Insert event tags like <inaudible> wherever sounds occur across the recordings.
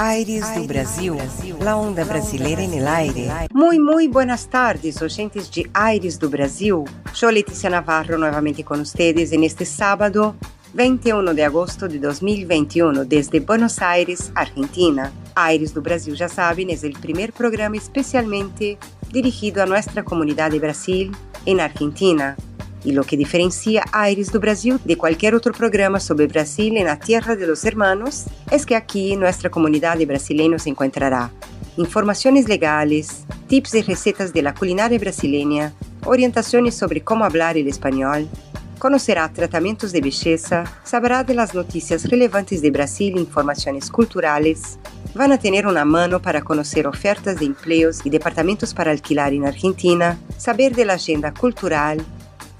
Aires do Brasil, la onda brasileira en el aire. Muy, muy buenas tardes, oyentes de Aires do Brasil. Sou Letícia Navarro novamente com vocês neste sábado, 21 de agosto de 2021, desde Buenos Aires, Argentina. Aires do Brasil, já sabem, é o primeiro programa especialmente dirigido a nossa comunidade Brasil em Argentina. E lo que diferencia Aires do Brasil de qualquer outro programa sobre Brasil en la tierra de los hermanos es que aquí nuestra comunidad brasileña se encontrará. Informações legales, tips e recetas de la culinária brasileña, orientações sobre como hablar el español, conocerá tratamentos de belleza, saberá de las noticias relevantes de Brasil informações culturales, van a tener una mano para conocer ofertas de empleos y departamentos para alquilar en Argentina, saber de la agenda cultural,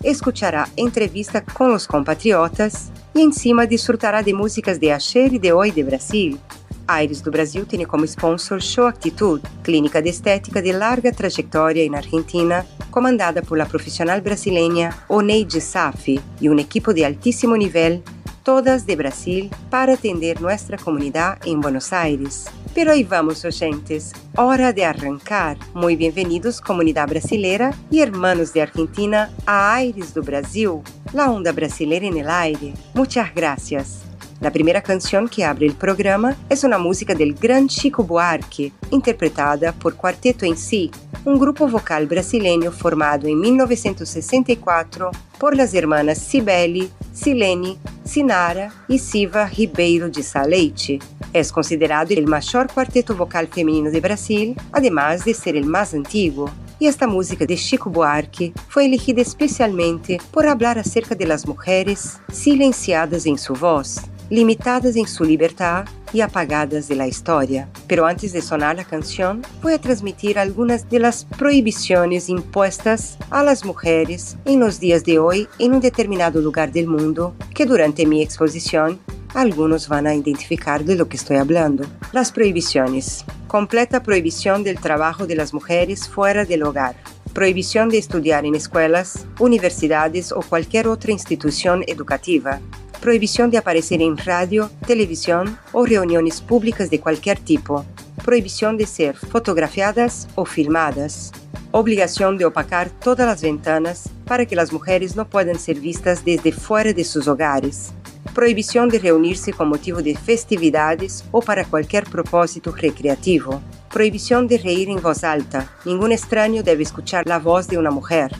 escuchará entrevista com os compatriotas e em cima disfrutará de músicas de Axer e de Oi de Brasil. Aires do Brasil tem como sponsor Show Actitude, clínica de estética de larga trajetória em Argentina, comandada por la profissional brasileña Oneide Safi e um equipo de altíssimo nível, todas de Brasil, para atender nossa comunidade em Buenos Aires. Pero aí vamos, oyentes. Hora de arrancar. Muito bem-vindos, comunidade brasileira e hermanos de Argentina, a Aires do Brasil, la onda brasileira en el aire. Muchas gracias. La primeira canção que abre o programa é uma música del gran Chico Buarque, interpretada por Quarteto em Si, um grupo vocal brasileiro formado em 1964 por las hermanas Cibele, Silene, Sinara e Siva Ribeiro de Saleite. É considerado o maior quarteto vocal feminino de Brasil, además de ser o mais antigo. E esta música de Chico Buarque foi elegida especialmente por falar acerca de las mujeres silenciadas em sua voz limitadas em sua liberdade e apagadas de la história. Pero antes de sonar a canção, vou transmitir algumas de las proibições impostas a las mujeres en los días de hoy en un determinado lugar del mundo que durante mi exposición algunos van a identificar de lo que estoy hablando. Las prohibiciones. Completa prohibición del trabajo de las mujeres fuera del hogar. Prohibición de estudiar en escuelas, universidades o cualquier otra institución educativa. Prohibición de aparecer en radio, televisión o reuniones públicas de cualquier tipo. Prohibición de ser fotografiadas o filmadas. Obligación de opacar todas las ventanas para que las mujeres no puedan ser vistas desde fuera de sus hogares. Prohibição de reunir-se com motivo de festividades ou para qualquer propósito recreativo. Proibição de reír em voz alta. Nenhum estranho deve escuchar a voz de uma mulher.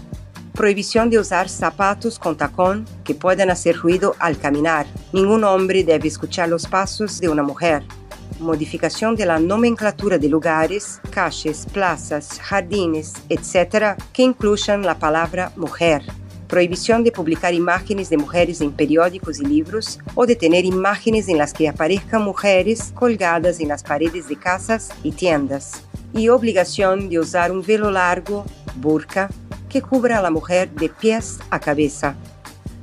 Proibição de usar sapatos com tacón que podem hacer ruído al caminar. Nenhum homem deve escuchar os passos de uma mulher. Modificação de la nomenclatura de lugares, calles, plazas, jardines, etc., que incluyan a palavra mulher prohibición de publicar imágenes de mujeres en periódicos y libros o de tener imágenes en las que aparezcan mujeres colgadas en las paredes de casas y tiendas, y obligación de usar un velo largo, burka, que cubra a la mujer de pies a cabeza.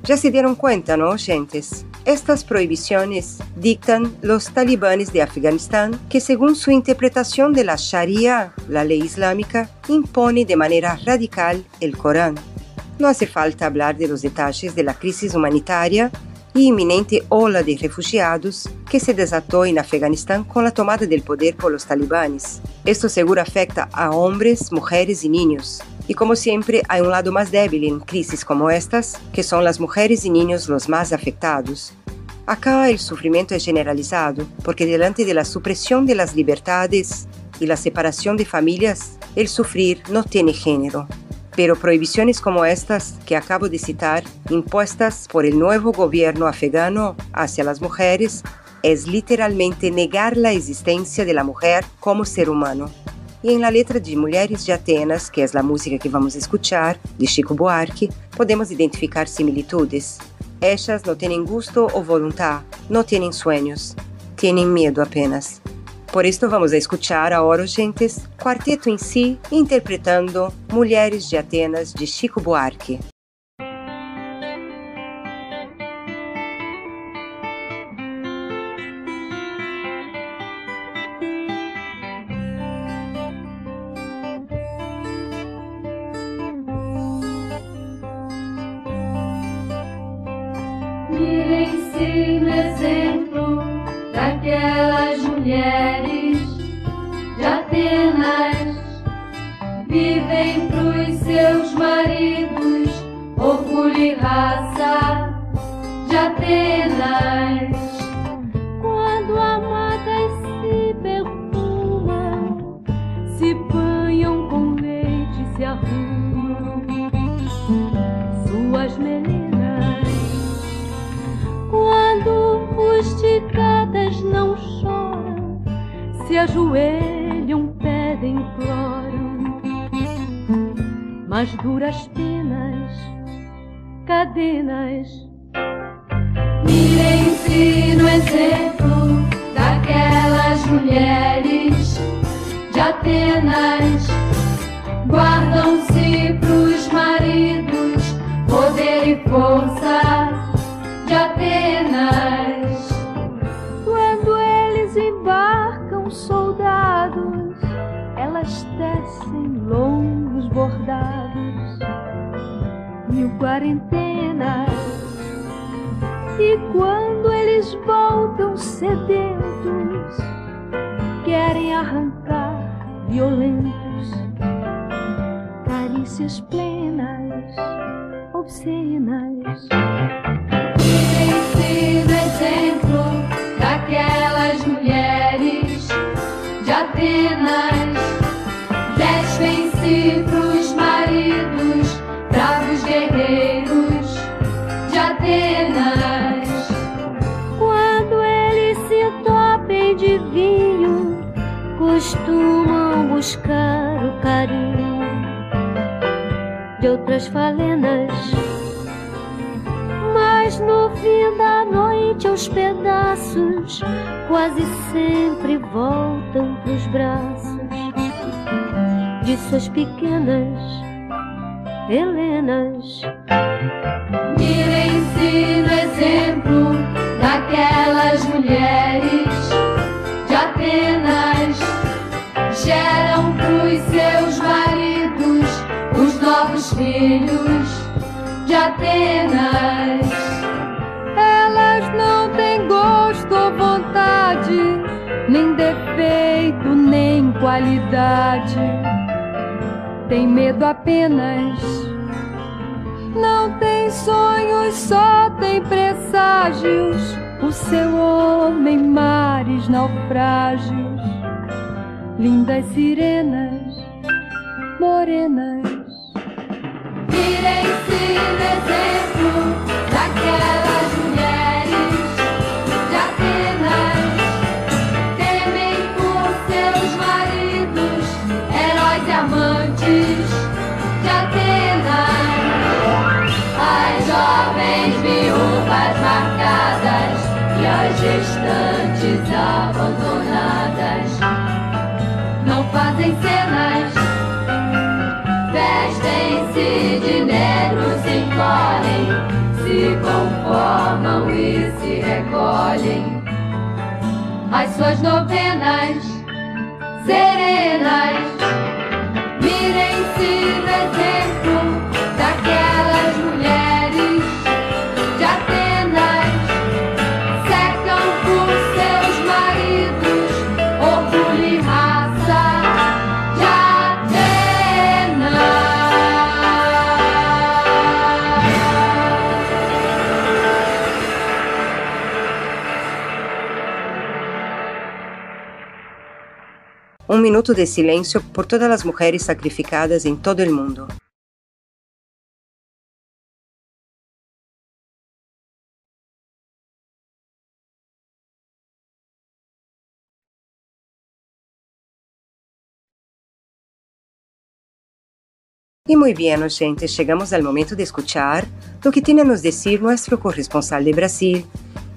Ya se dieron cuenta, ¿no, oyentes? Estas prohibiciones dictan los talibanes de Afganistán que según su interpretación de la Sharia, la ley islámica, impone de manera radical el Corán. Não hace falta hablar de los detalles de la crisis humanitaria e iminente ola de refugiados que se desatou em Afeganistão com a tomada del poder por los talibanes. Esto seguro afecta a hombres, mujeres e niños. E como sempre, há um lado mais débil em crises como estas, que são as mulheres e niños os mais afetados. Acá o sofrimento é generalizado, porque delante de la supressão de las libertades e la separação de famílias, el sufrir não tem gênero. Pero prohibiciones como estas que acabo de citar, impuestas por el nuevo gobierno afgano hacia las mujeres, es literalmente negar la existencia de la mujer como ser humano. E em la letra de Mulheres de Atenas, que é a música que vamos escuchar, de Chico Buarque, podemos identificar similitudes. Estas não têm gosto ou vontade, não têm sonhos, têm medo apenas. Por isso vamos a escuchar agora, gentes, quarteto em si interpretando Mulheres de Atenas de Chico Buarque. Raça de Atenas. Quando amadas se perfumam, se banham com leite, se arrumam suas meninas. Quando rusticadas não choram, se ajoelham, pedem, imploram. Mas duras penas, cadenas Mirem-se no exemplo daquelas mulheres de Atenas. Guardam-se pros maridos poder e força mil quarentenas. E quando eles voltam sedentos, querem arrancar violentos, carícias plenas, obscenas. Buscar o carinho de outras falenas. Mas no fim da noite, aos pedaços, quase sempre voltam pros braços de suas pequenas Helenas. Mirem-se no exemplo daquelas mulheres Geram pros seus maridos os novos filhos de Atenas. Elas não têm gosto ou vontade, nem defeito, nem qualidade. Tem medo apenas. Não tem sonhos, só tem presságios. O seu homem, mares, naufrágios. Lindas sirenas, morenas. Mirem-se no exemplo daquelas mulheres de Atenas. Temem por seus maridos, heróis e amantes de Atenas. As jovens viúvas marcadas e as gestantes abandonadas fazem cenas. Vestem-se de negro, se encolhem, se conformam e se recolhem. As suas novenas serenas, mirem-se no exemplo Um minuto de silêncio por todas as mulheres sacrificadas em todo o mundo. Y muy bien, oyentes, llegamos al momento de escuchar lo que tiene a nos decir nuestro corresponsal de Brasil,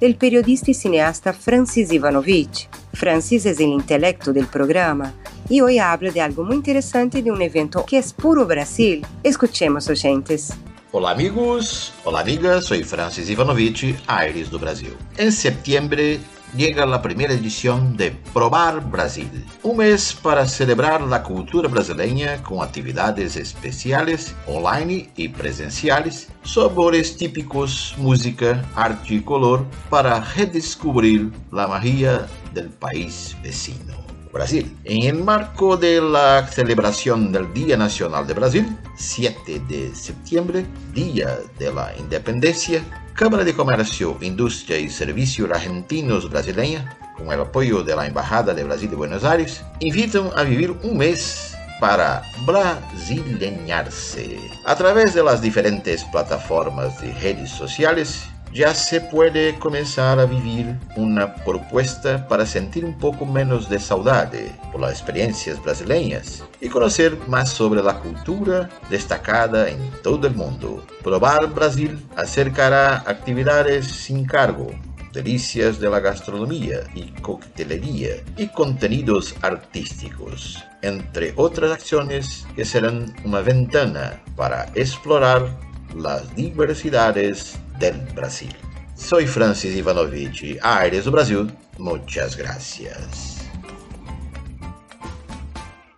el periodista y cineasta Francis Ivanovich. Francis es el intelecto del programa y hoy habla de algo muy interesante de un evento que es puro Brasil. Escuchemos, oyentes. Olá, amigos. Olá, amigas. Soy Francis Ivanovich, Aires do Brasil. En septiembre llega la primera edición de Probar Brasil, un mes para celebrar la cultura brasileña con actividades especiales online y presenciales, sabores típicos, música, arte y color para redescubrir la magia del país vecino. Brasil. En el marco de la celebración del Día Nacional de Brasil, 7 de septiembre, Día de la Independencia, Câmara de Comercio, Industria y Servicios Argentinos Brasileña, con el apoyo de la Embajada de Brasil de Buenos Aires, invitan a vivir un mes para brasileñarse. A través de las diferentes plataformas de redes sociales, ya se puede comenzar a vivir una propuesta para sentir un poco menos de saudade por las experiencias brasileñas y conocer más sobre la cultura destacada en todo el mundo. Probar Brasil acercará actividades sin cargo, delicias de la gastronomía y coctelería y contenidos artísticos, entre otras acciones que serán una ventana para explorar las diversidades del Brasil. Soy Francis Ivanovich, Aires do Brasil. Muchas gracias.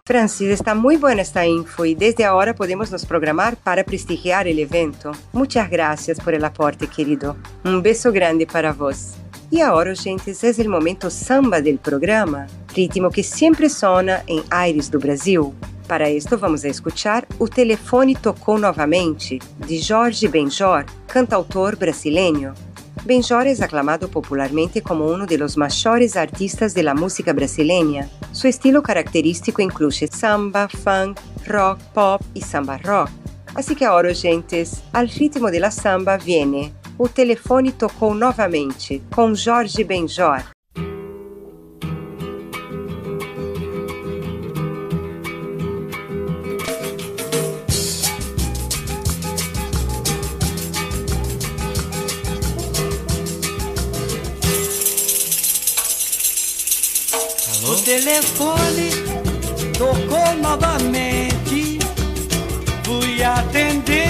Francis, está muy buena esta info y desde ahora podemos nos programar para prestigiar el evento. Muchas gracias por el aporte, querido. Un beso grande para vos. E agora, gente, é o momento samba del programa, ritmo que sempre sona em Aires do Brasil. Para isto, vamos a escuchar O Telefone Tocou Novamente, de Jorge Benjor, cantautor brasileño. Benjor é aclamado popularmente como um dos maiores artistas da música brasileña. Su estilo característico inclui samba, funk, rock, pop e samba rock. Assim que agora, gentes, al ritmo de samba viene O Telefone Tocou Novamente, com Jorge Benjor. O telefone tocou novamente. Fui atender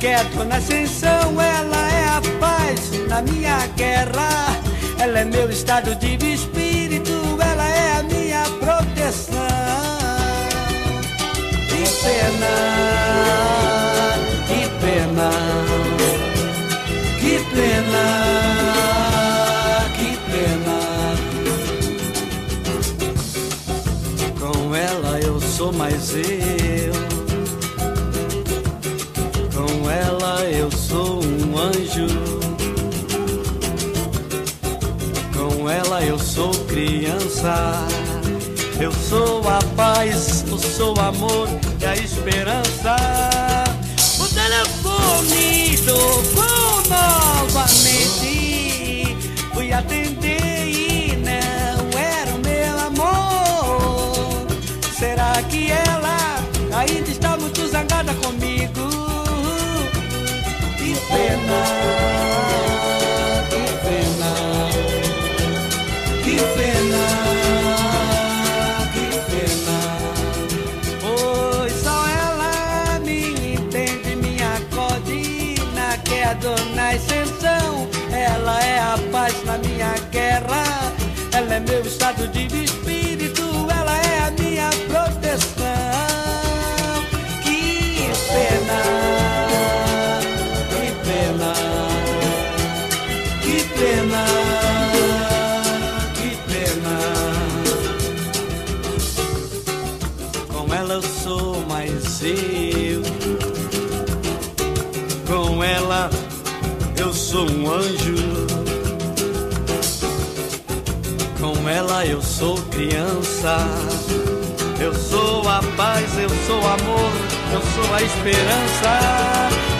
Queda, na ascensão, ela é a paz na minha guerra. Ela é meu estado de espírito, ela é a minha proteção. Que pena, que pena, que pena, que pena. Com ela eu sou mais eu. Criança. Eu sou a paz, eu sou o amor e a esperança. O telefone tocou novamente. É meu estado de espírito, ela é a minha proteção. Que pena, que pena, que pena, que pena. Com ela eu sou mais eu. Com ela eu sou um anjo. Eu sou criança. Eu sou a paz, eu sou amor, eu sou a esperança.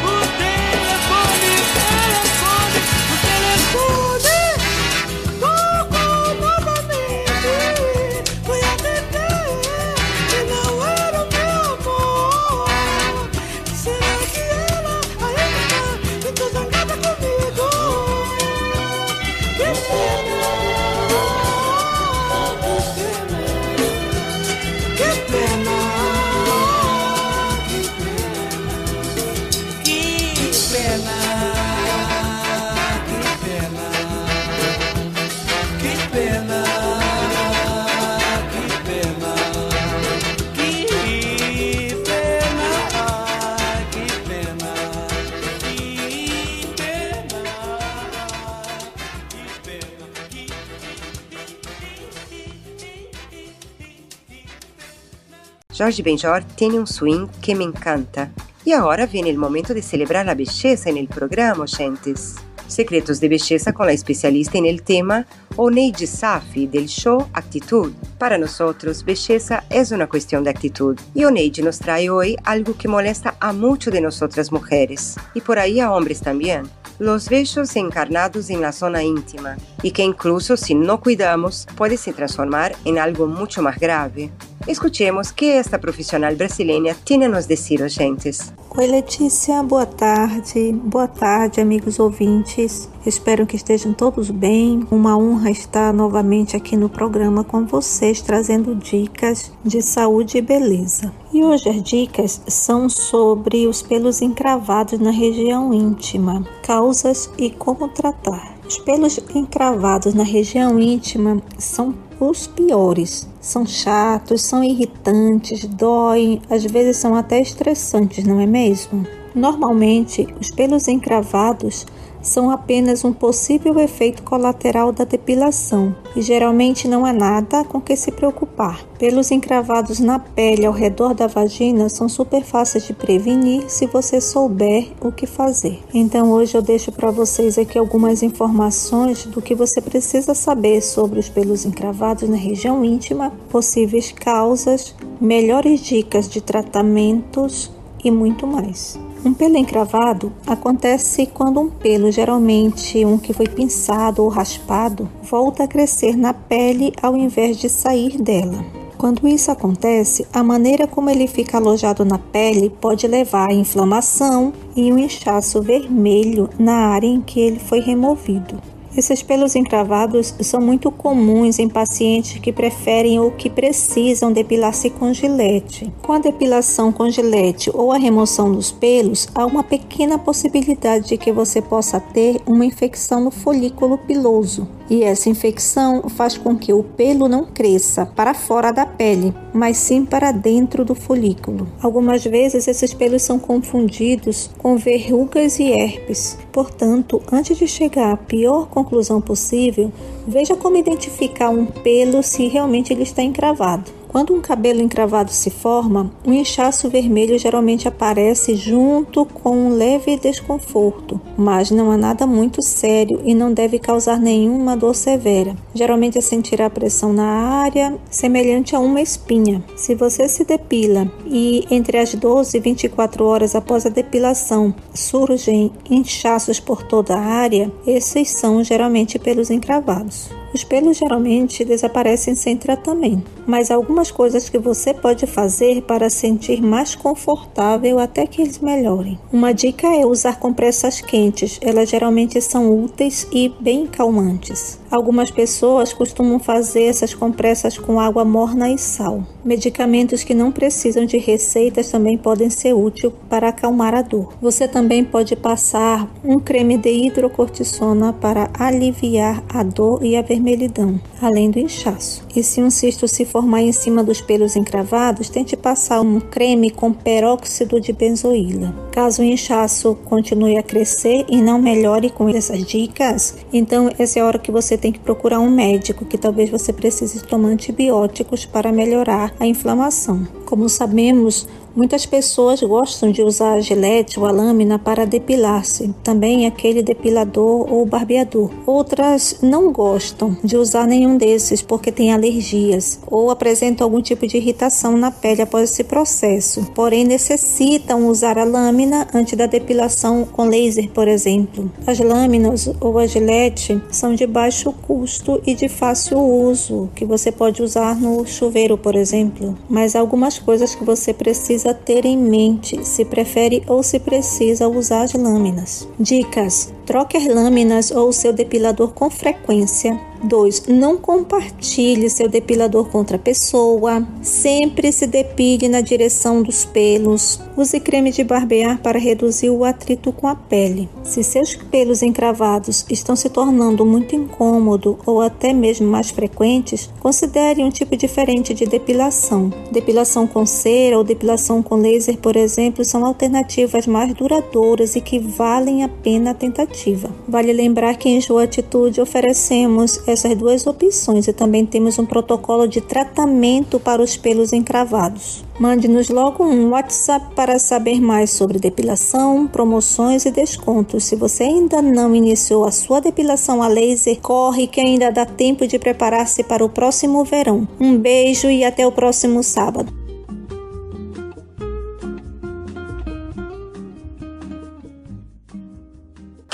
Jorge Benjor tem um swing que me encanta. E agora vem o momento de celebrar a belleza no programa, gentes. Secretos de Belleza con la especialista en el tema, Oneide Safi, del show Actitud. Para nosotros, belleza es una cuestión de actitud. Y Oneide nos trae hoy algo que molesta a muchas de nosotras mujeres, y por ahí a hombres también. Los vellos encarnados en la zona íntima, y que incluso si no cuidamos, puede se transformar en algo mucho más grave. Escutemos que esta profissional brasileira tem a nos dizer, gentes. Oi, Letícia, boa tarde. Boa tarde, amigos ouvintes. Espero que estejam todos bem. Uma honra estar novamente aqui no programa com vocês, trazendo dicas de saúde e beleza. E hoje as dicas são sobre os pelos encravados na região íntima, causas e como tratar. Os pelos encravados na região íntima são os piores. São chatos, são irritantes, doem, às vezes são até estressantes, não é mesmo? Normalmente, os pelos encravados são apenas um possível efeito colateral da depilação e geralmente não há nada com que se preocupar. Pelos encravados na pele ao redor da vagina são super fáceis de prevenir se você souber o que fazer. Então hoje eu deixo para vocês aqui algumas informações do que você precisa saber sobre os pelos encravados na região íntima, possíveis causas, melhores dicas de tratamentos e muito mais. Um pelo encravado acontece quando um pelo, geralmente um que foi pinçado ou raspado, volta a crescer na pele ao invés de sair dela. Quando isso acontece, a maneira como ele fica alojado na pele pode levar a inflamação e um inchaço vermelho na área em que ele foi removido. Esses pelos encravados são muito comuns em pacientes que preferem ou que precisam depilar-se com gilete. Com a depilação com gilete ou a remoção dos pelos, há uma pequena possibilidade de que você possa ter uma infecção no folículo piloso. E essa infecção faz com que o pelo não cresça para fora da pele, mas sim para dentro do folículo. Algumas vezes esses pelos são confundidos com verrugas e herpes. Portanto, antes de chegar à pior conclusão possível, veja como identificar um pelo se realmente ele está encravado. Quando um cabelo encravado se forma, um inchaço vermelho geralmente aparece junto com um leve desconforto, mas não há nada muito sério e não deve causar nenhuma dor severa. Geralmente sentirá pressão na área, semelhante a uma espinha. Se você se depila e entre as 12 e 24 horas após a depilação surgem inchaços por toda a área, esses são geralmente pelos encravados. Os pelos geralmente desaparecem sem tratamento, mas algumas coisas que você pode fazer para sentir mais confortável até que eles melhorem. Uma dica é usar compressas quentes, elas geralmente são úteis e bem calmantes. Algumas pessoas costumam fazer essas compressas com água morna e sal. Medicamentos que não precisam de receitas também podem ser úteis para acalmar a dor. Você também pode passar um creme de hidrocortisona para aliviar a dor e a vermelhidão, além do inchaço. E se um cisto se formar em cima dos pelos encravados, tente passar um creme com peróxido de benzoíla. Caso o inchaço continue a crescer e não melhore com essas dicas, então essa é a hora que você tem que procurar um médico, que talvez você precise tomar antibióticos para melhorar a inflamação. Como sabemos, Muitas pessoas gostam de usar a gilete ou a lâmina para depilar-se, também aquele depilador ou barbeador. Outras não gostam de usar nenhum desses porque têm alergias ou apresentam algum tipo de irritação na pele após esse processo, porém necessitam usar a lâmina antes da depilação com laser, por exemplo. As lâminas ou a gilete são de baixo custo e de fácil uso, que você pode usar no chuveiro, por exemplo, mas algumas coisas que você precisa precisa ter em mente se prefere ou se precisa usar as lâminas. Dicas: troque as lâminas ou seu depilador com frequência 2. Não compartilhe seu depilador com outra pessoa. Sempre se depile na direção dos pelos. Use creme de barbear para reduzir o atrito com a pele. Se seus pelos encravados estão se tornando muito incômodo ou até mesmo mais frequentes, considere um tipo diferente de depilação. Depilação com cera ou depilação com laser, por exemplo, são alternativas mais duradouras e que valem a pena a tentativa. Vale lembrar que em Joa Atitude oferecemos essas duas opções e também temos um protocolo de tratamento para os pelos encravados. Mande-nos logo um WhatsApp para saber mais sobre depilação, promoções e descontos. Se você ainda não iniciou a sua depilação a laser, corre que ainda dá tempo de preparar-se para o próximo verão. Um beijo e até o próximo sábado.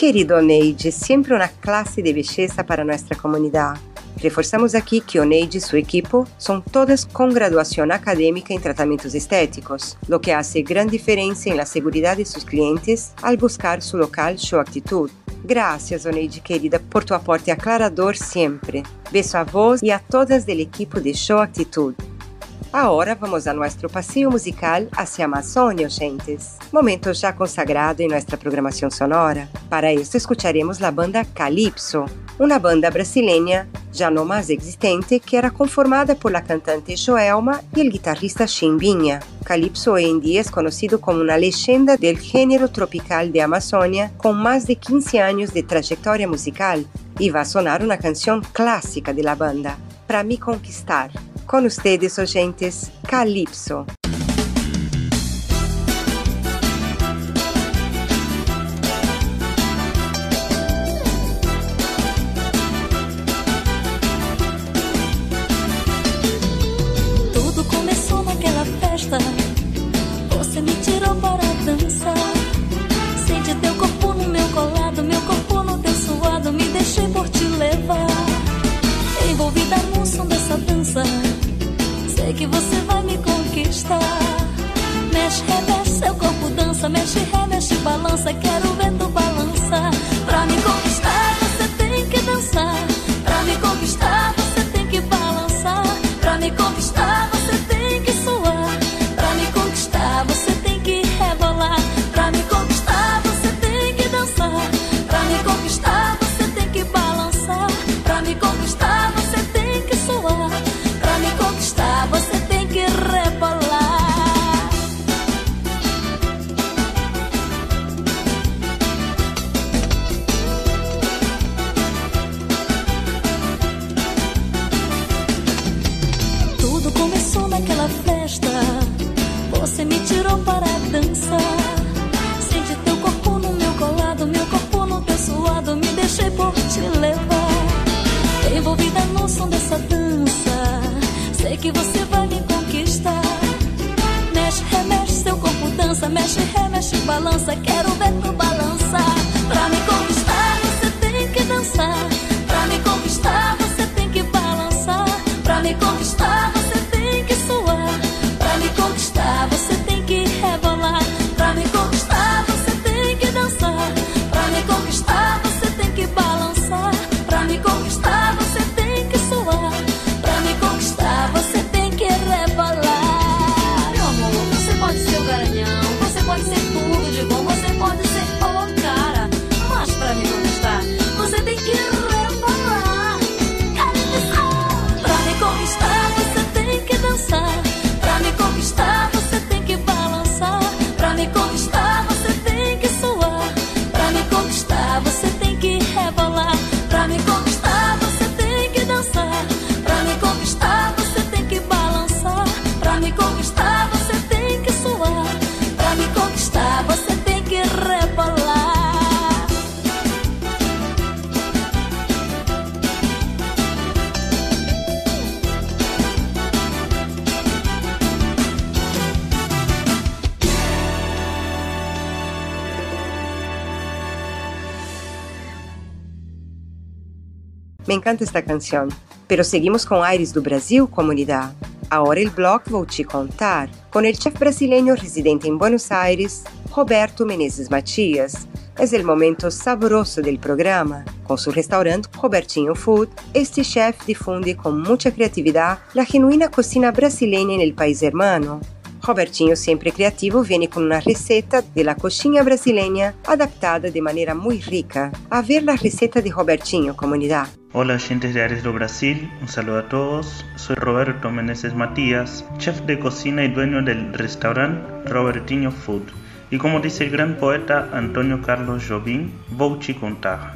Querido Oneide, sempre uma classe de belleza para nossa comunidade. Reforçamos aqui que Oneide e sua equipe são todas com graduação acadêmica em tratamentos estéticos, lo que hace grande diferença la seguridade de seus clientes al buscar su local Show Actitude. Gracias, Oneide querida, por tu aporte aclarador sempre. Beso a vos e a todas del equipo de Show Actitude. Agora vamos a nosso passeio musical hacia Amazônia, gentes. Momento já consagrado em nossa programação sonora. Para isso, escucharemos a banda Calypso, uma banda brasileña já não mais existente que era conformada por la cantante Joelma e o guitarrista Chimbinha. Calypso hoje em dia é conhecido como uma leyenda del género tropical de Amazônia com mais de 15 anos de trajetória musical e vai sonar uma canção clássica de la banda, Pra Me Conquistar. Com ustedes, oyentes, Calypso. Encanta esta canção. Pero seguimos com Aires do Brasil, comunidade. Agora o bloco vou te contar com o chef brasileño residente em Buenos Aires, Roberto Menezes Matias. É o momento saboroso do programa. Com seu restaurante Robertinho Food, este chef difunde com muita criatividade a genuína cocina brasileña no país hermano. Robertinho, sempre criativo, viene con una receta de la coxinha brasileña adaptada de manera muy rica. A ver la receta de Robertinho, comunidad. Hola oyentes de Ares do Brasil, un saludo a todos. Soy Roberto Meneses Matías, chef de cocina y dueño del restaurante Robertinho Food. Y como dice el gran poeta Antonio Carlos Jobim, vou te contar.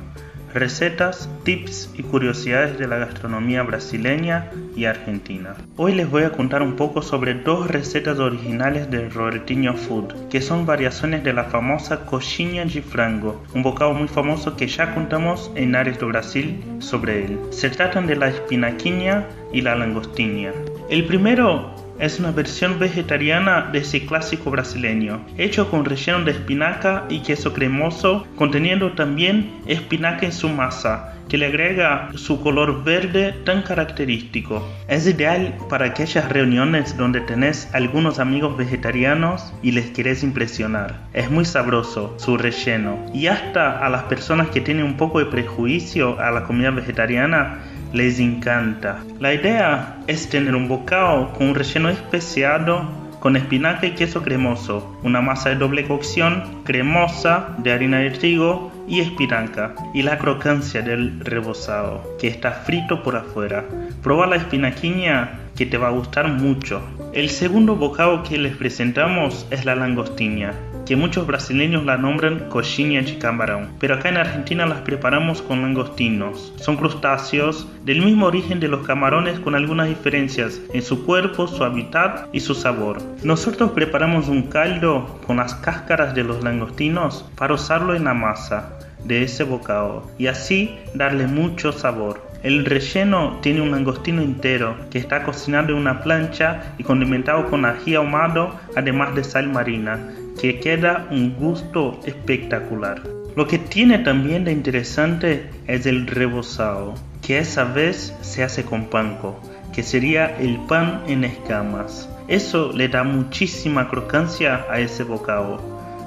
Recetas, tips y curiosidades de la gastronomía brasileña y argentina. Hoy les voy a contar un poco sobre dos recetas originales de Robertinho Food, que son variaciones de la famosa coxinha de frango, un bocado muy famoso que ya contamos en Ares do Brasil sobre él. Se tratan de la espinaquinha y la langostinia. El primero es una versión vegetariana de ese clásico brasileño, hecho con relleno de espinaca y queso cremoso, conteniendo también espinaca en su masa, que le agrega su color verde tan característico. Es ideal para aquellas reuniones donde tenés algunos amigos vegetarianos y les querés impresionar. Es muy sabroso su relleno y hasta a las personas que tienen un poco de prejuicio a la comida vegetariana les encanta. La idea es tener un bocado con un relleno especiado con espinaca y queso cremoso, una masa de doble cocción cremosa de harina de trigo y espinaca y la crocancia del rebozado que está frito por afuera. Proba la espinaquiña que te va a gustar mucho. El segundo bocado que les presentamos es la langostiña que muchos brasileños la nombran coxinha de camarón, pero acá en Argentina las preparamos con langostinos. Son crustáceos del mismo origen de los camarones con algunas diferencias en su cuerpo, su hábitat y su sabor. Nosotros preparamos un caldo con las cáscaras de los langostinos para usarlo en la masa de ese bocado y así darle mucho sabor. El relleno tiene un langostino entero que está cocinado en una plancha y condimentado con ají ahumado, además de sal marina, que queda un gusto espectacular. Lo que tiene también de interesante es el rebozado, que esa vez se hace con panko, que sería el pan en escamas. Eso le da muchísima crocancia a ese bocado.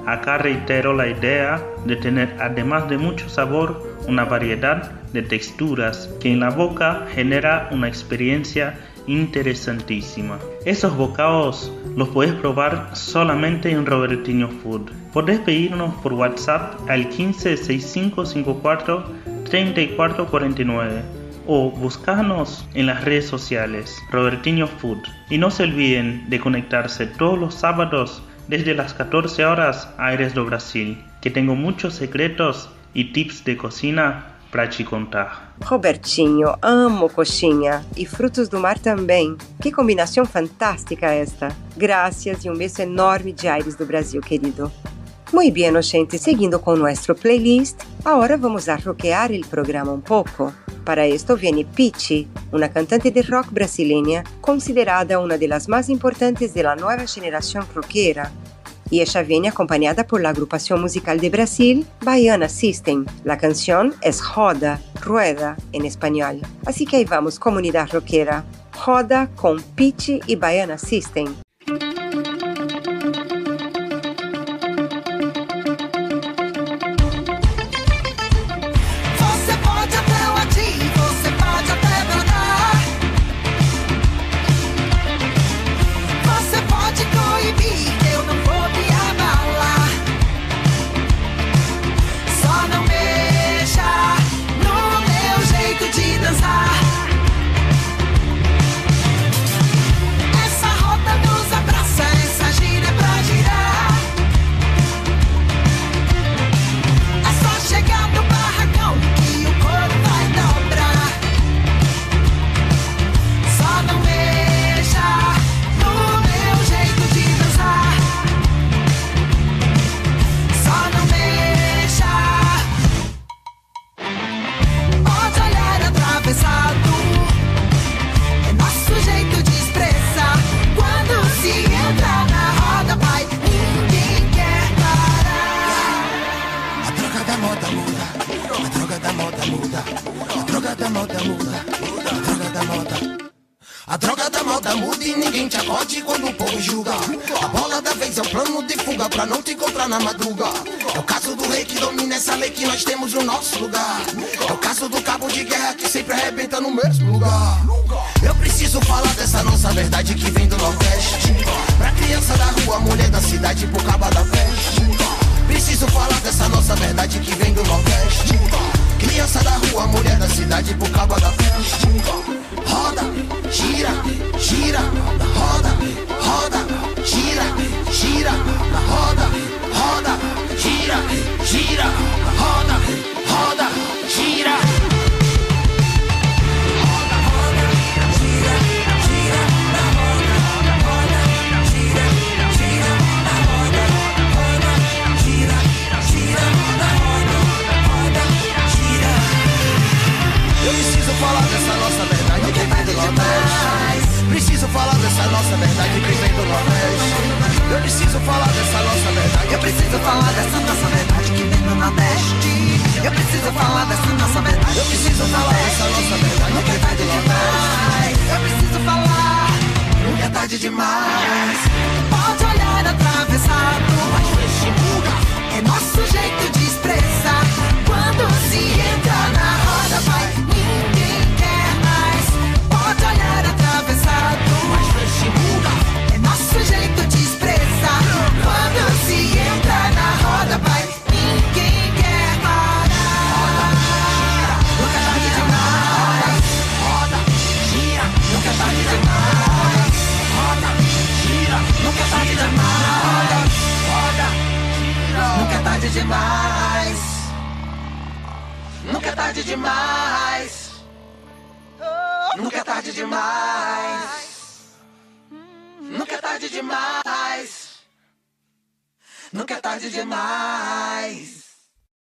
Acá reitero la idea de tener, además de mucho sabor, una variedad de texturas que en la boca genera una experiencia interesantísima. Esos bocados los puedes probar solamente en Robertinho Food. Podés pedirnos por WhatsApp al 156554 3449 o buscarnos en las redes sociales Robertinho Food. Y no se olviden de conectarse todos los sábados desde las 14 horas a Aires do Brasil, que tengo muchos secretos y tips de cocina para te contar. Robertinho, amo coxinha e frutos do mar também. Que combinação fantástica esta. Graças e um beijo enorme de Aires do Brasil, querido. Muito bem, gente, seguindo com nosso playlist, agora vamos a rockear o programa um pouco. Para esto viene Pichi, una cantante de rock brasileña considerada una de las más importantes de la nueva generación rockera. Y ella viene acompañada por la agrupación musical de Brasil, Baiana System. La canción es Roda, Rueda en español. Así que ahí vamos, comunidad rockera. Roda con Pichi y Baiana System. Dessa nossa verdade que vem do Nordeste. Eu preciso falar dessa nossa verdade. Eu preciso falar dessa nossa verdade que vem do Nordeste. Eu preciso falar. Nunca é tarde demais. Pode olhar atravessado. Mas. É nosso jeito de tarde demais. Nunca é tarde demais. Nunca é tarde demais. Nunca é tarde demais.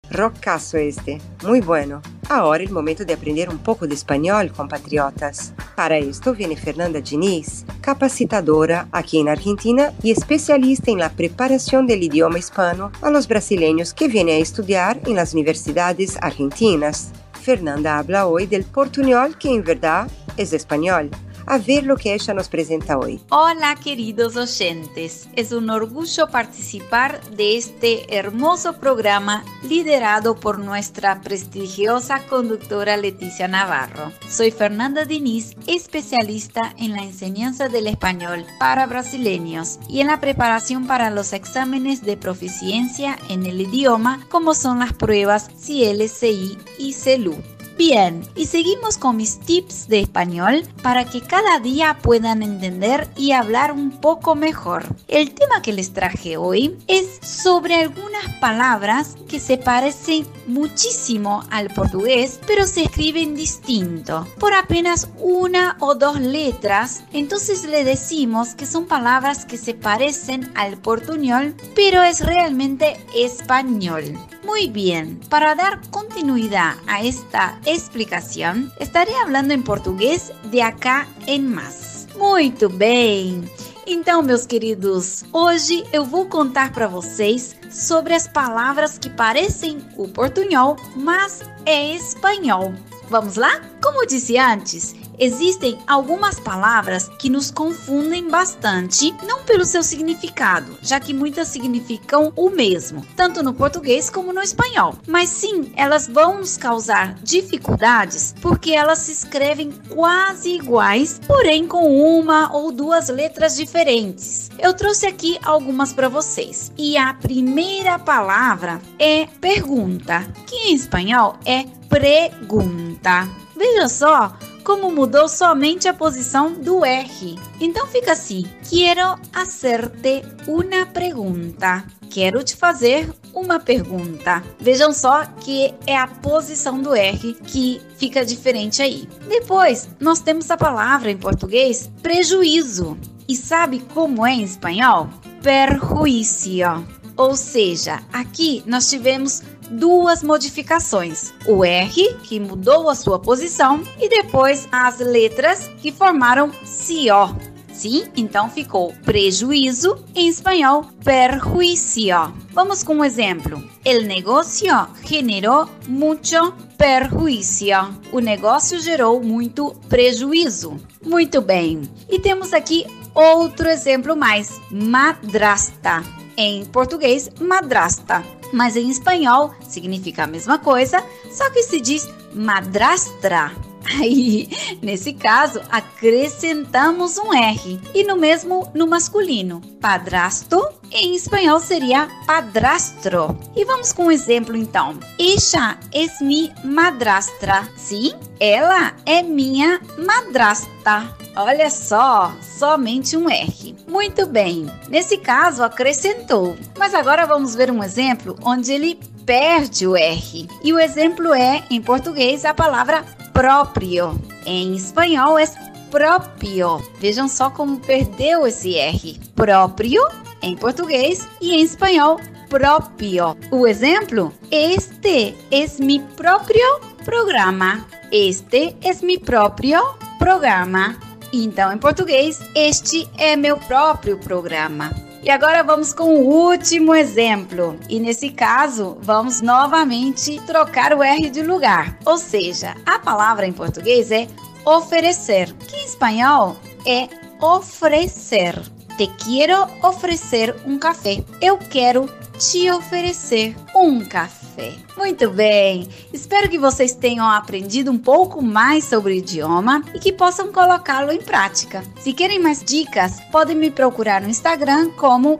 Roccazo este, muy bueno. Ahora el momento de aprender un poco de español, compatriotas. Para esto viene Fernanda Diniz, capacitadora aquí en Argentina y especialista en la preparación del idioma hispano a los brasileños que vienen a estudiar en las universidades argentinas. Fernanda habla hoy del portuñol que en verdad es español. A ver lo que ella nos presenta hoy. Hola queridos oyentes, es un orgullo participar de este hermoso programa liderado por nuestra prestigiosa conductora Leticia Navarro. Soy Fernanda Diniz, especialista en la enseñanza del español para brasileños y en la preparación para los exámenes de proficiencia en el idioma como son las pruebas CLCI y CELU. Bien, y seguimos con mis tips de español para que cada día puedan entender y hablar un poco mejor. El tema que les traje hoy es sobre algunas palabras que se parecen muchísimo al portugués, pero se escriben distinto, por apenas una o dos letras. Entonces le decimos que son palabras que se parecen al portuñol, pero es realmente español. Muy bien, para dar continuidad a esta explicação, estarei hablando em português de acá em mais. Muito bem! Então, meus queridos, hoje eu vou contar para vocês sobre as palavras que parecem o portunhol, mas é espanhol. Vamos lá? Como disse antes, Existem algumas palavras que nos confundem bastante, não pelo seu significado, já que muitas significam o mesmo, tanto no português como no espanhol. Mas sim, elas vão nos causar dificuldades porque elas se escrevem quase iguais, porém com uma ou duas letras diferentes. Eu trouxe aqui algumas para vocês. E a primeira palavra é pergunta, que em espanhol é pregunta. Veja só como mudou somente a posição do R. Então fica assim: Quero hacerte uma pergunta. Quero te fazer uma pergunta. Vejam só que é a posição do R que fica diferente aí. Depois, nós temos a palavra em português prejuízo. E sabe como é em espanhol? Perjuício. Ou seja, aqui nós tivemos duas modificações: o R, que mudou a sua posição, e depois as letras que formaram CO. Sim, então ficou prejuízo em espanhol perjuicio. Vamos com um exemplo. El negocio generó mucho perjuicio. O negócio gerou muito prejuízo. Muito bem. E temos aqui outro exemplo mais: madrasta. Em português, madrasta mas em espanhol significa a mesma coisa, só que se diz madrastra. Aí, nesse caso, acrescentamos um R e no mesmo no masculino. Padrasto em espanhol seria padrastro. E vamos com um exemplo então. Ella es mi madrastra. Sim, ela é minha madrasta. Olha só, somente um R. Muito bem, nesse caso acrescentou. Mas agora vamos ver um exemplo onde ele perde o R. E o exemplo é, em português, a palavra próprio. Em espanhol é próprio. Vejam só como perdeu esse R. Próprio em português e em espanhol próprio. O exemplo: Este es mi propio programa. este é meu próprio programa. Então, em português, este é meu próprio programa. E agora vamos com o último exemplo. E nesse caso, vamos novamente trocar o R de lugar. Ou seja, a palavra em português é oferecer, que em espanhol é oferecer. Te quero oferecer um café. Eu quero te oferecer um café. Muito bem! Espero que vocês tenham aprendido um pouco mais sobre o idioma e que possam colocá-lo em prática. Se querem mais dicas, podem me procurar no Instagram como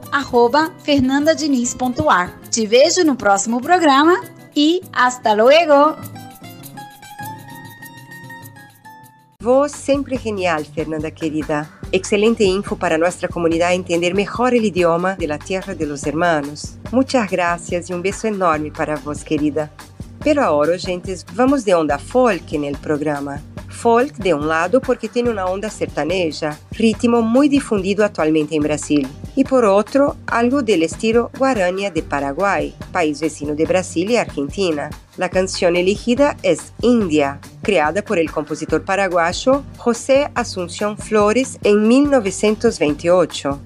fernandadiniz.ar. Te vejo no próximo programa e hasta luego! Voz sempre genial, Fernanda querida. Excelente info para nuestra comunidad entender mejor el idioma de la tierra de los hermanos. Muchas gracias y un beso enorme para vos, querida. Pero ahora, gentes, vamos de onda folk en el programa. Folk, de un lado, porque tiene una onda sertaneja, ritmo muy difundido actualmente en Brasil. Y por otro, algo del estilo guarania de Paraguay, país vecino de Brasil y Argentina. La canción elegida es India, creada por el compositor paraguayo José Asunción Flores en 1928.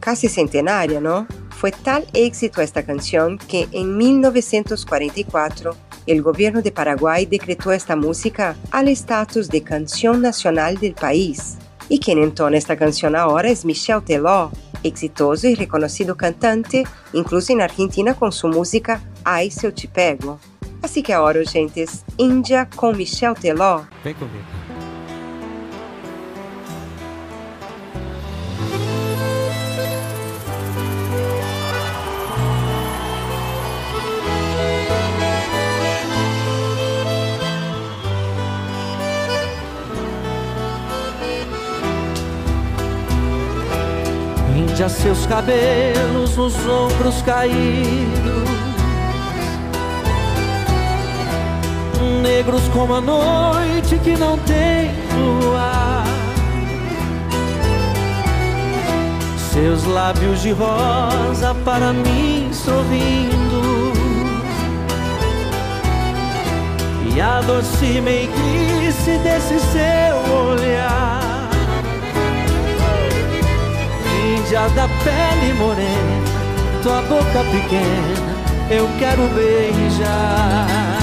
Casi centenaria, ¿no? Fue tal éxito esta canción que en 1944 el gobierno de Paraguay decretó esta música al estatus de canción nacional del país. Y quien entona esta canción ahora es Michel Teló, exitoso y reconocido cantante, incluso en Argentina con su música Ai Se Eu Te Pego. Así que ahora, gentes, Índia com Michel Teló. Vem comigo. Índia, seus cabelos nos ombros caídos negros como a noite que não tem luar. Seus lábios de rosa para mim sorrindo. E a doce meiguice desse seu olhar. Índia da pele morena, tua boca pequena, eu quero beijar.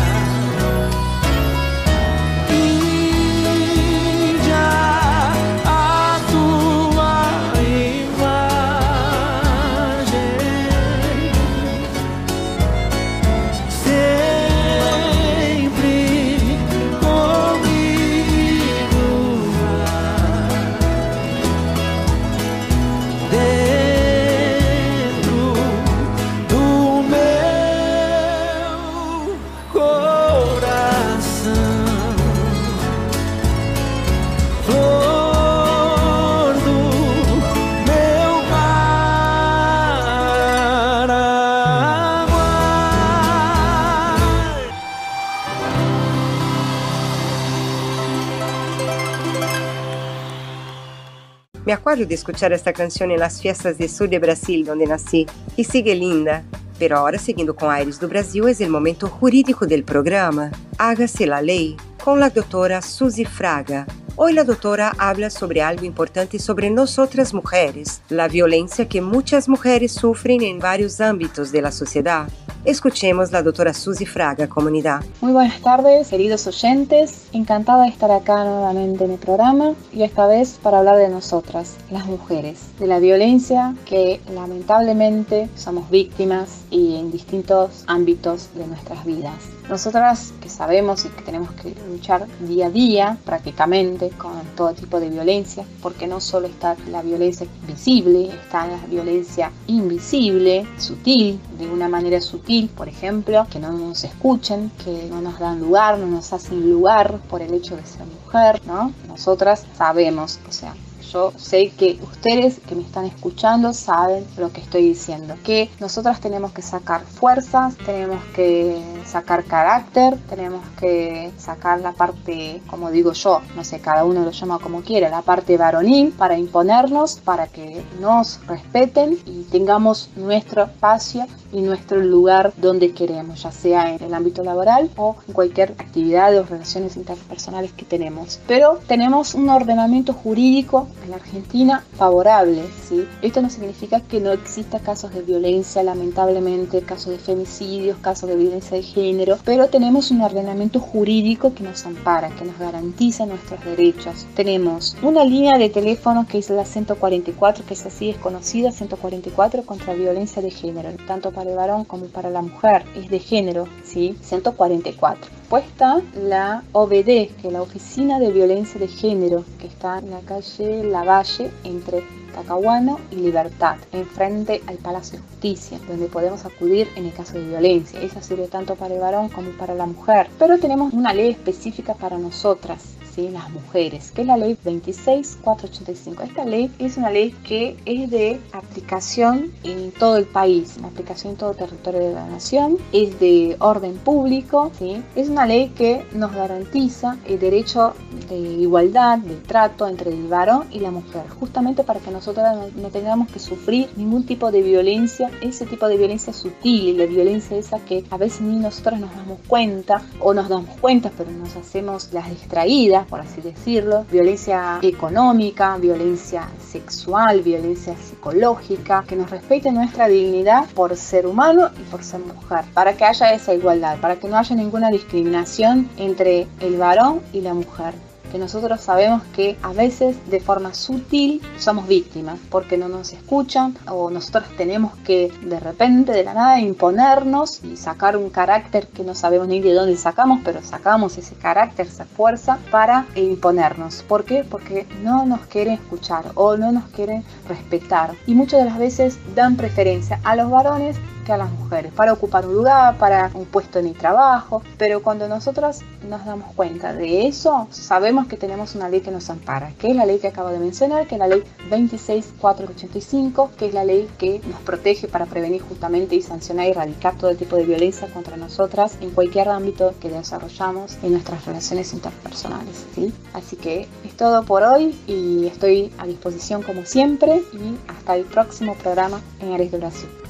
Me acuerdo de escuchar esta canción en las fiestas de sur de Brasil, donde nací, y sigue linda. Pero ahora, seguindo com Aires do Brasil, es el momento jurídico del programa. Hágase la ley, con la doctora Suzy Fraga. Hoy la doctora habla sobre algo importante sobre nosotras mujeres, la violencia que muchas mujeres sufren en varios ámbitos de la sociedad. Escuchemos la doctora Suzy Fraga, comunidad. Muy buenas tardes, queridos oyentes. Encantada de estar acá nuevamente en el programa y esta vez para hablar de nosotras, las mujeres, de la violencia que lamentablemente somos víctimas y en distintos ámbitos de nuestras vidas. Nosotras que sabemos y que tenemos que luchar día a día prácticamente con todo tipo de violencia, porque no solo está la violencia visible, está la violencia invisible, sutil, de una manera sutil, por ejemplo, que no nos escuchen, que no nos dan lugar, no nos hacen lugar por el hecho de ser mujer, ¿no? Nosotras sabemos, o sea, yo sé que ustedes que me están escuchando saben lo que estoy diciendo, que nosotras tenemos que sacar fuerzas, tenemos que sacar carácter, tenemos que sacar la parte, como digo yo, no sé, cada uno lo llama como quiere, la parte varonil para imponernos, para que nos respeten y tengamos nuestro espacio y nuestro lugar donde queremos, ya sea en el ámbito laboral o en cualquier actividad o relaciones interpersonales que tenemos. Pero tenemos un ordenamiento jurídico en la Argentina favorable, ¿sí? Esto no significa que no exista casos de violencia, lamentablemente, casos de femicidios, casos de violencia de género, pero tenemos un ordenamiento jurídico que nos ampara, que nos garantiza nuestros derechos. Tenemos una línea de teléfono que es la 144, que es así, es conocida, 144 contra violencia de género, tanto para el varón como para la mujer, es de género, ¿sí? 144. Después está la OBD, que es la Oficina de Violencia de Género, que está en la calle Lavalle entre Tacahuano y Libertad, enfrente al Palacio de Justicia, donde podemos acudir en el caso de violencia. Esa sirve tanto para el varón como para la mujer. Pero tenemos una ley específica para nosotras, ¿sí? las mujeres, que es la ley 26485. Esta ley es una ley que es de aplicación en todo el país, una aplicación en todo el territorio de la nación, es de orden público, ¿sí? es una ley que nos garantiza el derecho de igualdad, de trato entre el varón y la mujer, justamente para que nosotras no, no tengamos que sufrir ningún tipo de violencia, ese tipo de violencia sutil, la violencia esa que a veces ni nosotros nos damos cuenta o nos damos cuenta, pero nos hacemos las distraídas, por así decirlo, violencia económica, violencia sexual, violencia psicológica, que nos respete nuestra dignidad por ser humano y por ser mujer, para que haya esa igualdad, para que no haya ninguna discriminación entre el varón y la mujer nosotros sabemos que a veces de forma sutil somos víctimas porque no nos escuchan o nosotros tenemos que de repente de la nada imponernos y sacar un carácter que no sabemos ni de dónde sacamos, pero sacamos ese carácter, esa fuerza para imponernos. ¿Por qué? Porque no nos quieren escuchar o no nos quieren respetar y muchas de las veces dan preferencia a los varones que a las mujeres para ocupar un lugar, para un puesto en el trabajo, pero cuando nosotras nos damos cuenta de eso, sabemos que tenemos una ley que nos ampara, que es la ley que acabo de mencionar, que es la ley 26485, que es la ley que nos protege para prevenir justamente y sancionar y erradicar todo tipo de violencia contra nosotras en cualquier ámbito que desarrollamos en nuestras relaciones interpersonales. ¿sí? Así que es todo por hoy y estoy a disposición como siempre y hasta el próximo programa en Ares de Brasil.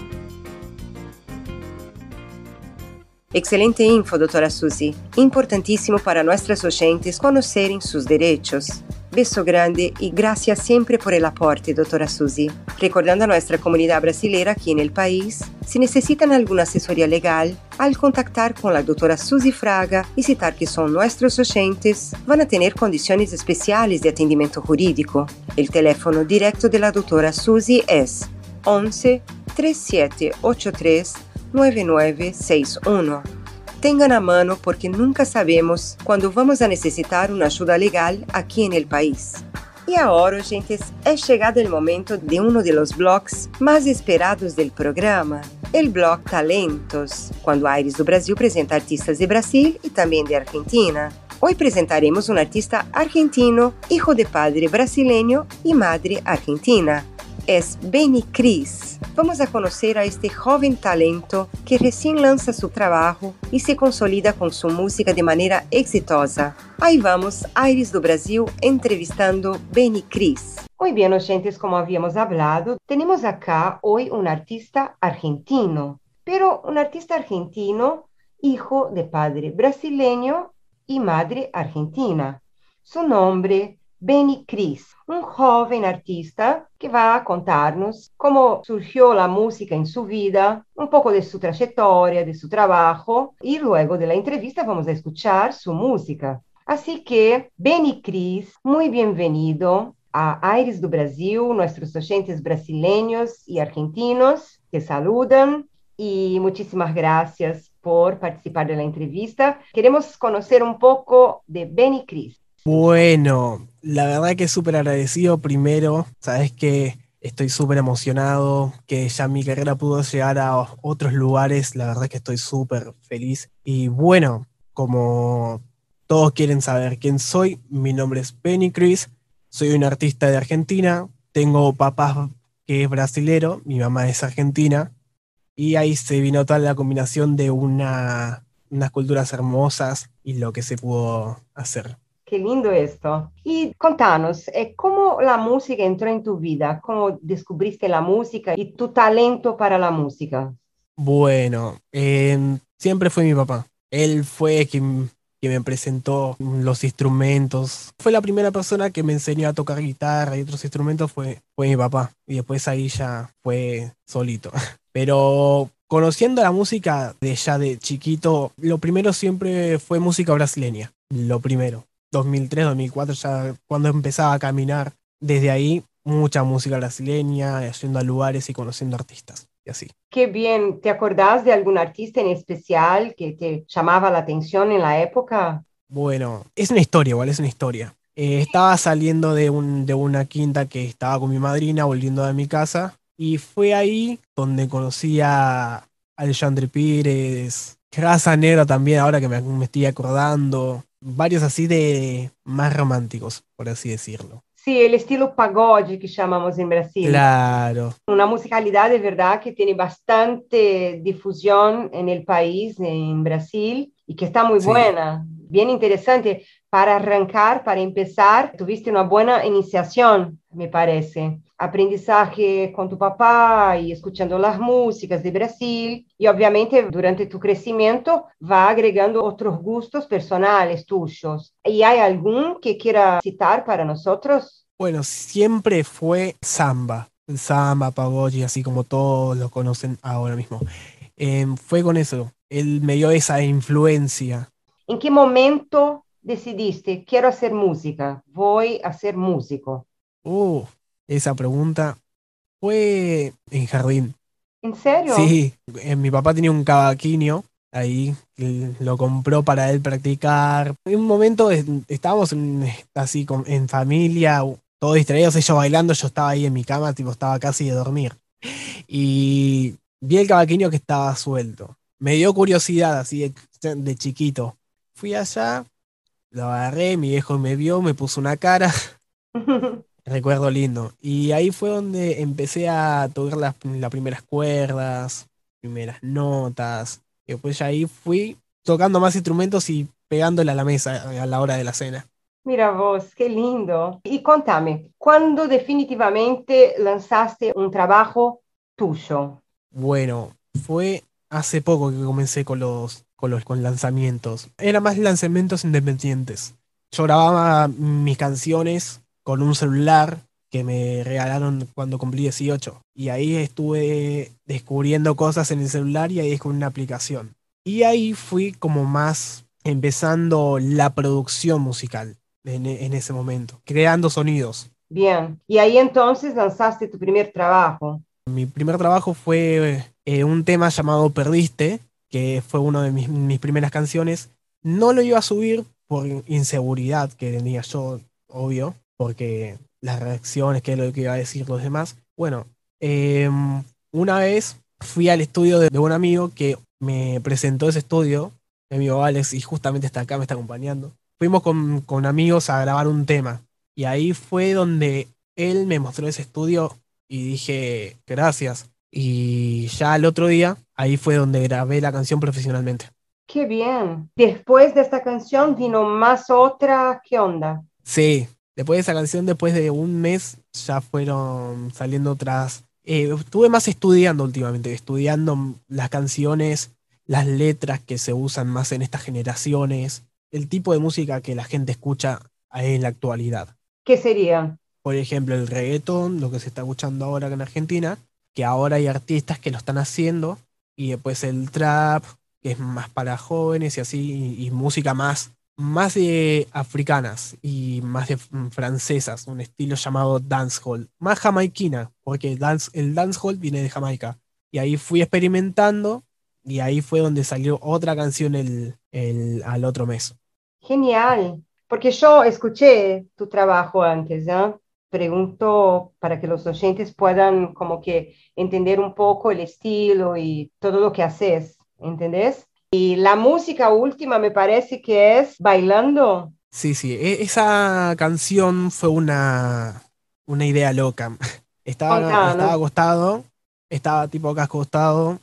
Excelente info, doutora Suzy. Importantíssimo para nuestras oyentes conocerem seus direitos. Beso grande e gracias sempre por el aporte, doutora Suzy. Recordando a nuestra comunidad brasileira en el país, se necessitam alguma assessoria legal, al contactar com a doutora Suzy Fraga e citar que são nossos oyentes, vão a ter condições especiais de atendimento jurídico. O teléfono direto da doutora Suzy é 11 3783 9961. Tengan a mano porque nunca sabemos quando vamos a necessitar uma ajuda legal aqui no país. E agora, gente, é chegado o momento de um dos blogs mais esperados do programa, o blog Talentos, quando Aires do Brasil apresenta artistas de Brasil e também de Argentina. Hoy presentaremos un artista argentino, hijo de padre brasileño y madre argentina. Es Benny Cris. Vamos a conocer a este joven talento que recién lanza su trabajo y se consolida con su música de manera exitosa. Ahí vamos, Aires do Brasil, entrevistando Benny Cris. Muy bien, oyentes, como habíamos hablado, tenemos acá hoy un artista argentino, pero un artista argentino, hijo de padre brasileño y madre argentina. Su nombre, Benny Cris, un joven artista que va a contarnos cómo surgió la música en su vida, un poco de su trayectoria, de su trabajo, y luego de la entrevista vamos a escuchar su música. Así que, Benny Cris, muy bienvenido a Aires do Brasil, nuestros oyentes brasileños y argentinos te saludan y muchísimas gracias por participar de la entrevista. Queremos conocer un poco de Benny Cris. Bueno, la verdad que súper agradecido. Primero, sabes que estoy súper emocionado, que ya mi carrera pudo llegar a otros lugares, la verdad que estoy súper feliz. Y bueno, como todos quieren saber quién soy, mi nombre es Benny Chris, soy un artista de Argentina, tengo papá que es brasilero, mi mamá es argentina, y ahí se vino toda la combinación de una unas culturas hermosas y lo que se pudo hacer. Qué lindo esto. Y contanos, eh, ¿cómo la música entró en tu vida? ¿Cómo descubriste la música y tu talento para la música? Bueno, eh, siempre fue mi papá. Él fue quien, quien me presentó los instrumentos. Fue la primera persona que me enseñó a tocar guitarra y otros instrumentos fue, fue mi papá. Y después ahí ya fue solito. <laughs> Pero conociendo la música de ya de chiquito, lo primero siempre fue música brasileña. Lo primero. 2003, 2004, ya cuando empezaba a caminar. Desde ahí, mucha música brasileña, yendo a lugares y conociendo artistas. Y así. Qué bien. ¿Te acordás de algún artista en especial que te llamaba la atención en la época? Bueno, es una historia, igual es una historia. Eh, estaba saliendo de, un, de una quinta que estaba con mi madrina, volviendo de mi casa, y fue ahí donde conocí a Alexandre Pires, Raza Negra también, ahora que me, me estoy acordando. Varios así de más románticos, por así decirlo. Sí, el estilo pagode que llamamos en Brasil. Claro. Una musicalidad de verdad que tiene bastante difusión en el país, en Brasil, y que está muy Sí. buena, bien interesante. Para arrancar, para empezar, tuviste una buena iniciación, me parece. Aprendizaje con tu papá y escuchando las músicas de Brasil. Y obviamente durante tu crecimiento va agregando otros gustos personales tuyos. ¿Y hay algún que quiera citar para nosotros? Bueno, siempre fue samba. Samba, pagode, así como todos lo conocen ahora mismo. Em, fue con eso. Él me dio esa influencia. ¿En qué momento decidiste, quiero hacer música, voy a ser músico? Uh, esa pregunta fue en jardín. ¿En serio? Sí, eh, mi papá tenía un cavaquinho ahí, lo compró para él practicar. En un momento es- estábamos en- así en familia, todos distraídos, ellos bailando, yo estaba ahí en mi cama, tipo estaba casi de dormir. Y vi el cavaquinho que estaba suelto. Me dio curiosidad así de, de chiquito. Fui allá, lo agarré, mi viejo me vio, me puso una cara. <laughs> Recuerdo lindo. Y ahí fue donde empecé a tocar las, las primeras cuerdas, primeras notas. Y después ya ahí fui tocando más instrumentos y pegándole a la mesa a la hora de la cena. Mira vos, qué lindo. Y contame, ¿cuándo definitivamente lanzaste un trabajo tuyo? Bueno, fue hace poco que comencé con los, con los con lanzamientos. Eran más lanzamientos independientes. Yo grababa mis canciones con un celular que me regalaron cuando cumplí 18. Y ahí estuve descubriendo cosas en el celular y ahí descubrí una aplicación. Y ahí fui como más empezando la producción musical en, en ese momento, creando sonidos. Bien. Y ahí entonces lanzaste tu primer trabajo. Mi primer trabajo fue eh, un tema llamado Perdiste, que fue una de mis, primeras canciones. No lo iba a subir por inseguridad que tenía yo, obvio, porque las reacciones, que es lo que iba a decir los demás. Bueno, eh, una vez fui al estudio de, un amigo que me presentó ese estudio, mi amigo Alex, y justamente está acá, me está acompañando. Fuimos con, con amigos a grabar un tema, y ahí fue donde él me mostró ese estudio y dije, gracias. Y ya el otro día, ahí fue donde grabé la canción profesionalmente. Qué bien. Después de esta canción vino más otra. ¿Qué onda? Sí, después de esa canción, después de un mes, ya fueron saliendo otras. Eh, estuve más estudiando últimamente, estudiando las canciones, las letras que se usan más en estas generaciones, el tipo de música que la gente escucha en la actualidad. ¿Qué sería? Por ejemplo, el reggaetón, lo que se está escuchando ahora en Argentina, que ahora hay artistas que lo están haciendo, y después el trap, que es más para jóvenes y así, y, música más, más de africanas y más de francesas, un estilo llamado dancehall, más jamaiquina, porque dance, el dancehall viene de Jamaica. Y ahí fui experimentando, y ahí fue donde salió otra canción el, el, al otro mes. Genial. Porque yo escuché tu trabajo antes, ¿eh? Pregunto para que los oyentes puedan como que entender un poco el estilo y todo lo que haces, ¿entendés? Y la música última me parece que es bailando. Sí, sí, e- esa canción fue una, una idea loca. <laughs> Estaba, estaba acostado, estaba tipo acá acostado,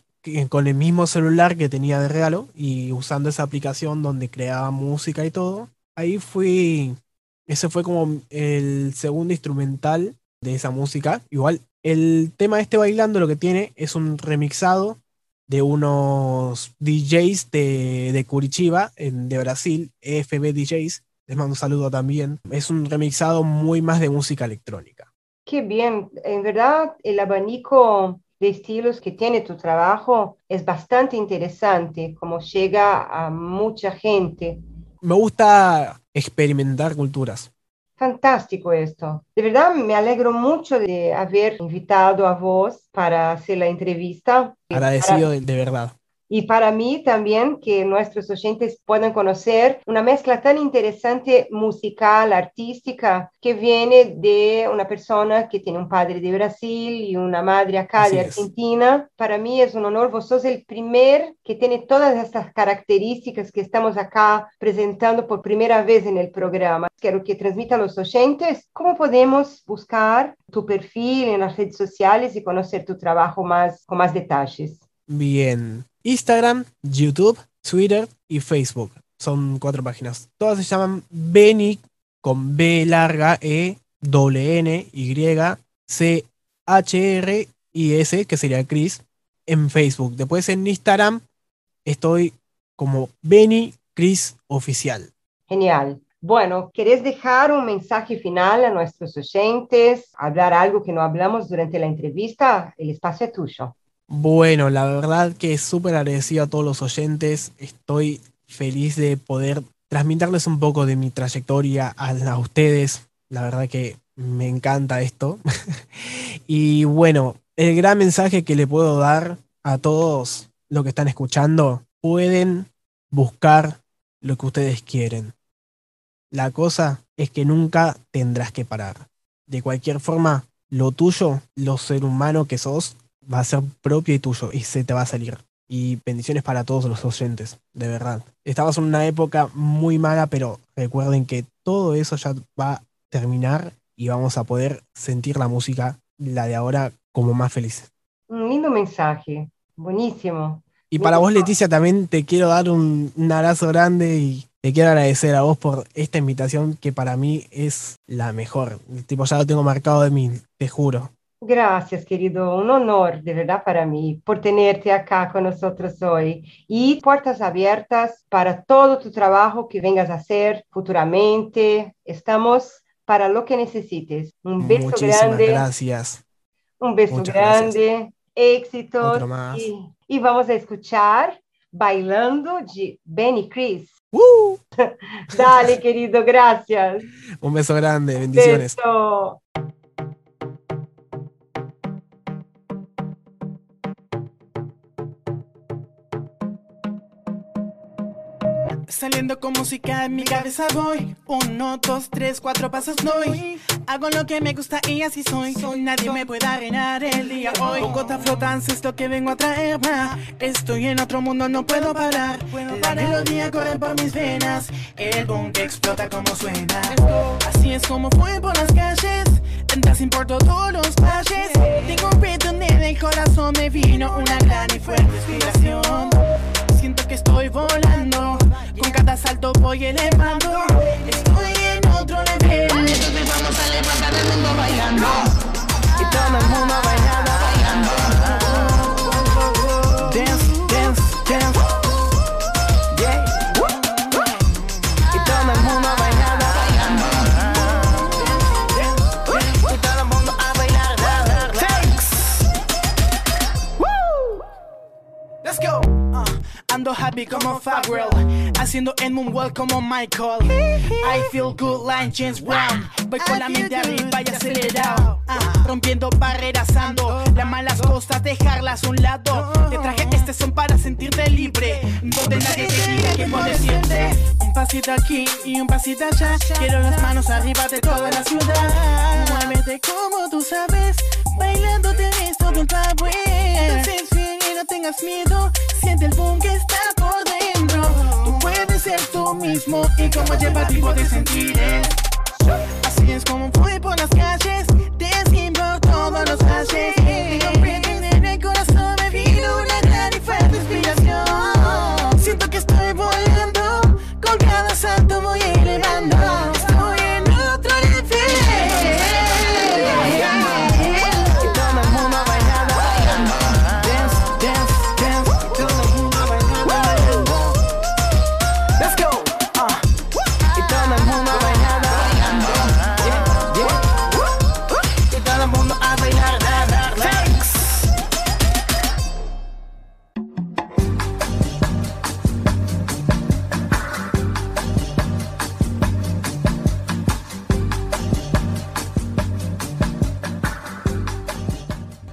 con el mismo celular que tenía de regalo y usando esa aplicación donde creaba música y todo. Ahí fui, ese fue como el segundo instrumental de esa música. Igual, el tema de este bailando lo que tiene es un remixado de unos DJs de, de Curitiba, en- de Brasil, EFB DJs. Les mando un saludo también. Es un remixado muy más de música electrónica. Qué bien, en verdad el abanico de estilos que tiene tu trabajo es bastante interesante, como llega a mucha gente. Me gusta experimentar culturas. Fantástico esto. De verdad me alegro mucho de haber invitado a vos para hacer la entrevista. Agradecido de, de verdad. Y para mí también que nuestros oyentes puedan conocer una mezcla tan interesante musical, artística, que viene de una persona que tiene un padre de Brasil y una madre acá Así de es. Argentina. Para mí es un honor, vos sos el primer que tiene todas estas características que estamos acá presentando por primera vez en el programa. Quiero que transmita a los oyentes cómo podemos buscar tu perfil en las redes sociales y conocer tu trabajo más, con más detalles. Bien. Instagram, YouTube, Twitter y Facebook. Son cuatro páginas. Todas se llaman Beni con B larga E doble N Y C H R I S, que sería Chris, en Facebook. Después en Instagram estoy como Beni Chris Oficial. Genial. Bueno, ¿querés dejar un mensaje final a nuestros oyentes? ¿Hablar algo que no hablamos durante la entrevista? El espacio es tuyo. Bueno, la verdad que súper agradecido a todos los oyentes. Estoy feliz de poder transmitirles un poco de mi trayectoria a, ustedes. La verdad que me encanta esto. <laughs> y bueno, el gran mensaje que le puedo dar a todos los que están escuchando, pueden buscar lo que ustedes quieren. La cosa es que nunca tendrás que parar. De cualquier forma, lo tuyo, lo ser humano que sos, va a ser propio y tuyo y se te va a salir. Y bendiciones para todos los oyentes, de verdad. Estamos en una época muy mala, pero recuerden que todo eso ya va a terminar y vamos a poder sentir la música, la de ahora, como más felices. Un lindo mensaje. Buenísimo. Y para vos, Leticia, también te quiero dar un, un abrazo grande y te quiero agradecer a vos por esta invitación que para mí es la mejor. Tipo, ya lo tengo marcado de mí, te juro. Gracias, querido. Un honor, de verdad, para mí, por tenerte acá con nosotros hoy. Y puertas abiertas para todo tu trabajo que vengas a hacer futuramente. Estamos para lo que necesites. Un beso Muchísimas grande. gracias. Un beso Muchas grande. Éxitos. Otro más. Y, y vamos a escuchar Bailando de Benny Chris. <laughs> Dale, querido, gracias. <laughs> Un beso grande, bendiciones. Beso. Saliendo con música en mi cabeza voy. Uno, dos, tres, cuatro pasos doy. Hago lo que me gusta y así soy. Nadie me puede arruinar el día hoy. Bogotá flotante es lo que vengo a traer ma. Estoy en otro mundo, no puedo parar. La melodía corre por mis venas. El boom explota como suena. Así es como fue por las calles. Entras por todos los valles. Tengo un donde en el corazón me vino Una gran y fuerte inspiración. Siento que estoy volando Con cada salto voy elevando. Estoy en otro nivel. Entonces vamos a levantar el mundo bailando. Y todo el mundo bailando ando happy como Farrell, haciendo el moonwalk como Michael. I feel good like James Brown. Voy con la mente arriba y acelerado. Uh, rompiendo barreras ando, las malas cosas dejarlas a un lado. Te traje este son para sentirte libre, donde nadie te diga que puedes siempre. Un pasito aquí y un pasito allá. Quiero las manos arriba de toda la ciudad. Muévete como tú sabes, bailando te ves todo un no tengas miedo, siente el boom que está por dentro. Tú puedes ser tú mismo y como lleva ti puedes sentir. Así es como fui por las calles, te todos los calles.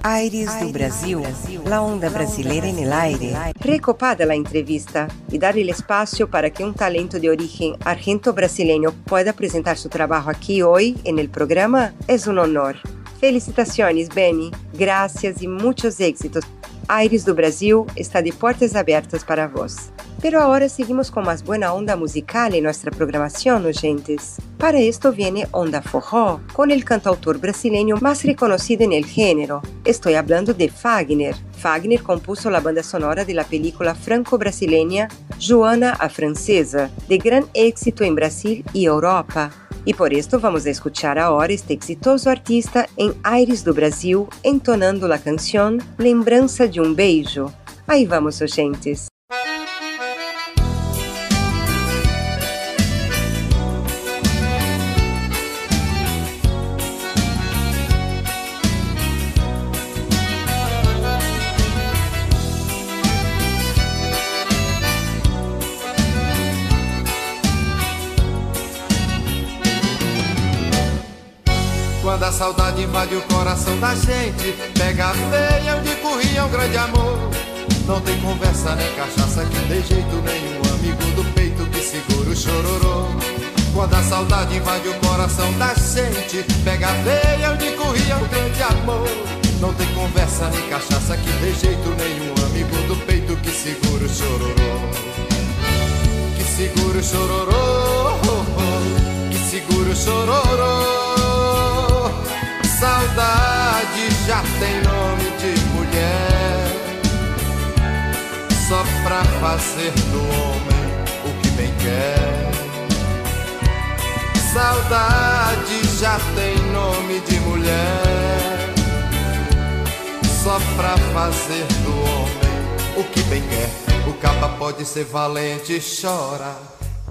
Aires do Brasil, la onda brasileira en aire. Recopada la entrevista y dar el espacio para que un talento de origen argento-brasileño pueda presentar su trabajo aquí hoy en el programa es un honor. Felicitaciones, Benny. Gracias y muchos éxitos. Aires do Brasil está de portas abertas para vos. Pero ahora seguimos con más buena onda musical en nuestra programación, oyentes. Para esto viene Onda Forró, con el cantautor brasileño más reconocido en el género. Estoy hablando de Fagner. Fagner compuso la banda sonora de la película franco-brasileña Joana a Francesa, de gran éxito en Brasil y Europa. E por esto vamos escuchar ahora este exitoso artista em Aires do Brasil entonando a canção Lembrança de um Beijo. Aí vamos, oyentes. Saudade invade o coração da gente. Pega a feia onde corria um grande amor. Não tem conversa nem cachaça que dê jeito nenhum. Amigo do peito que segura o chororô. Quando a saudade invade o coração da gente Pega feia onde corria um grande amor. Não tem conversa nem cachaça que dê jeito nenhum. Amigo do peito que segura o chororô. Que segura o chororô. Que segura o chororô já tem nome de mulher Só pra fazer do homem o que bem quer. Saudade já tem nome de mulher Só pra fazer do homem o que bem quer. O capa pode ser valente e chora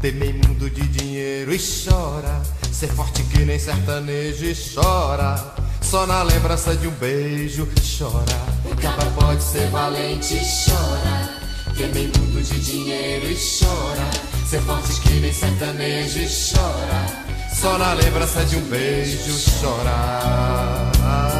Temer mundo de dinheiro e chora. Ser forte que nem sertanejo e chora Só na lembrança de um beijo chora. O capa pode ser valente chora. Temer mundo de dinheiro e chora. Ser forte que nem sertanejo e chora. Só na lembrança de um beijo chora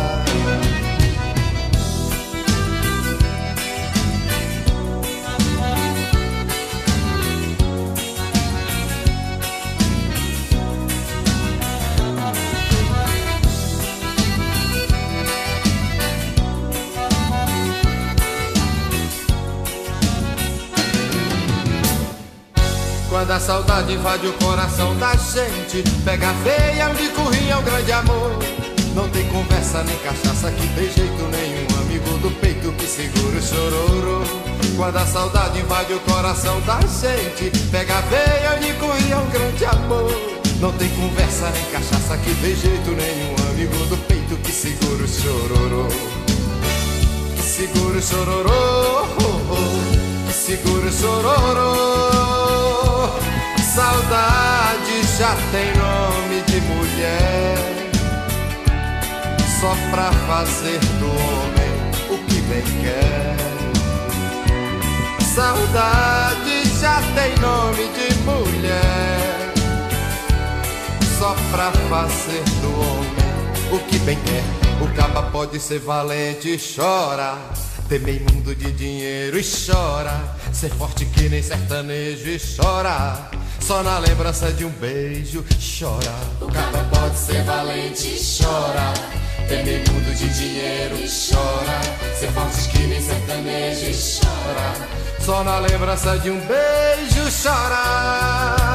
Quando a saudade invade o coração da gente. Pega feia onde corria o grande amor. Não tem conversa nem cachaça que dê jeito nenhum. Amigo do peito que segura o chororô. Quando a saudade invade o coração da gente Pega feia onde corria um grande amor. Não tem conversa nem cachaça que dê jeito nenhum. Amigo do peito que segura o chororô. Que segura o chororô. Que segura o chororô Saudade já tem nome de mulher. Só pra fazer do homem o que bem quer. Saudade já tem nome de mulher. Só pra fazer do homem o que bem quer. O caba pode ser valente e chora Temer mundo de dinheiro e chora Ser forte que nem sertanejo e chora só na lembrança de um beijo chora. O capa pode ser valente e chora. Temer mundo de dinheiro e chora. Ser forte que nem sertanejo e chora. Só na lembrança de um beijo chora.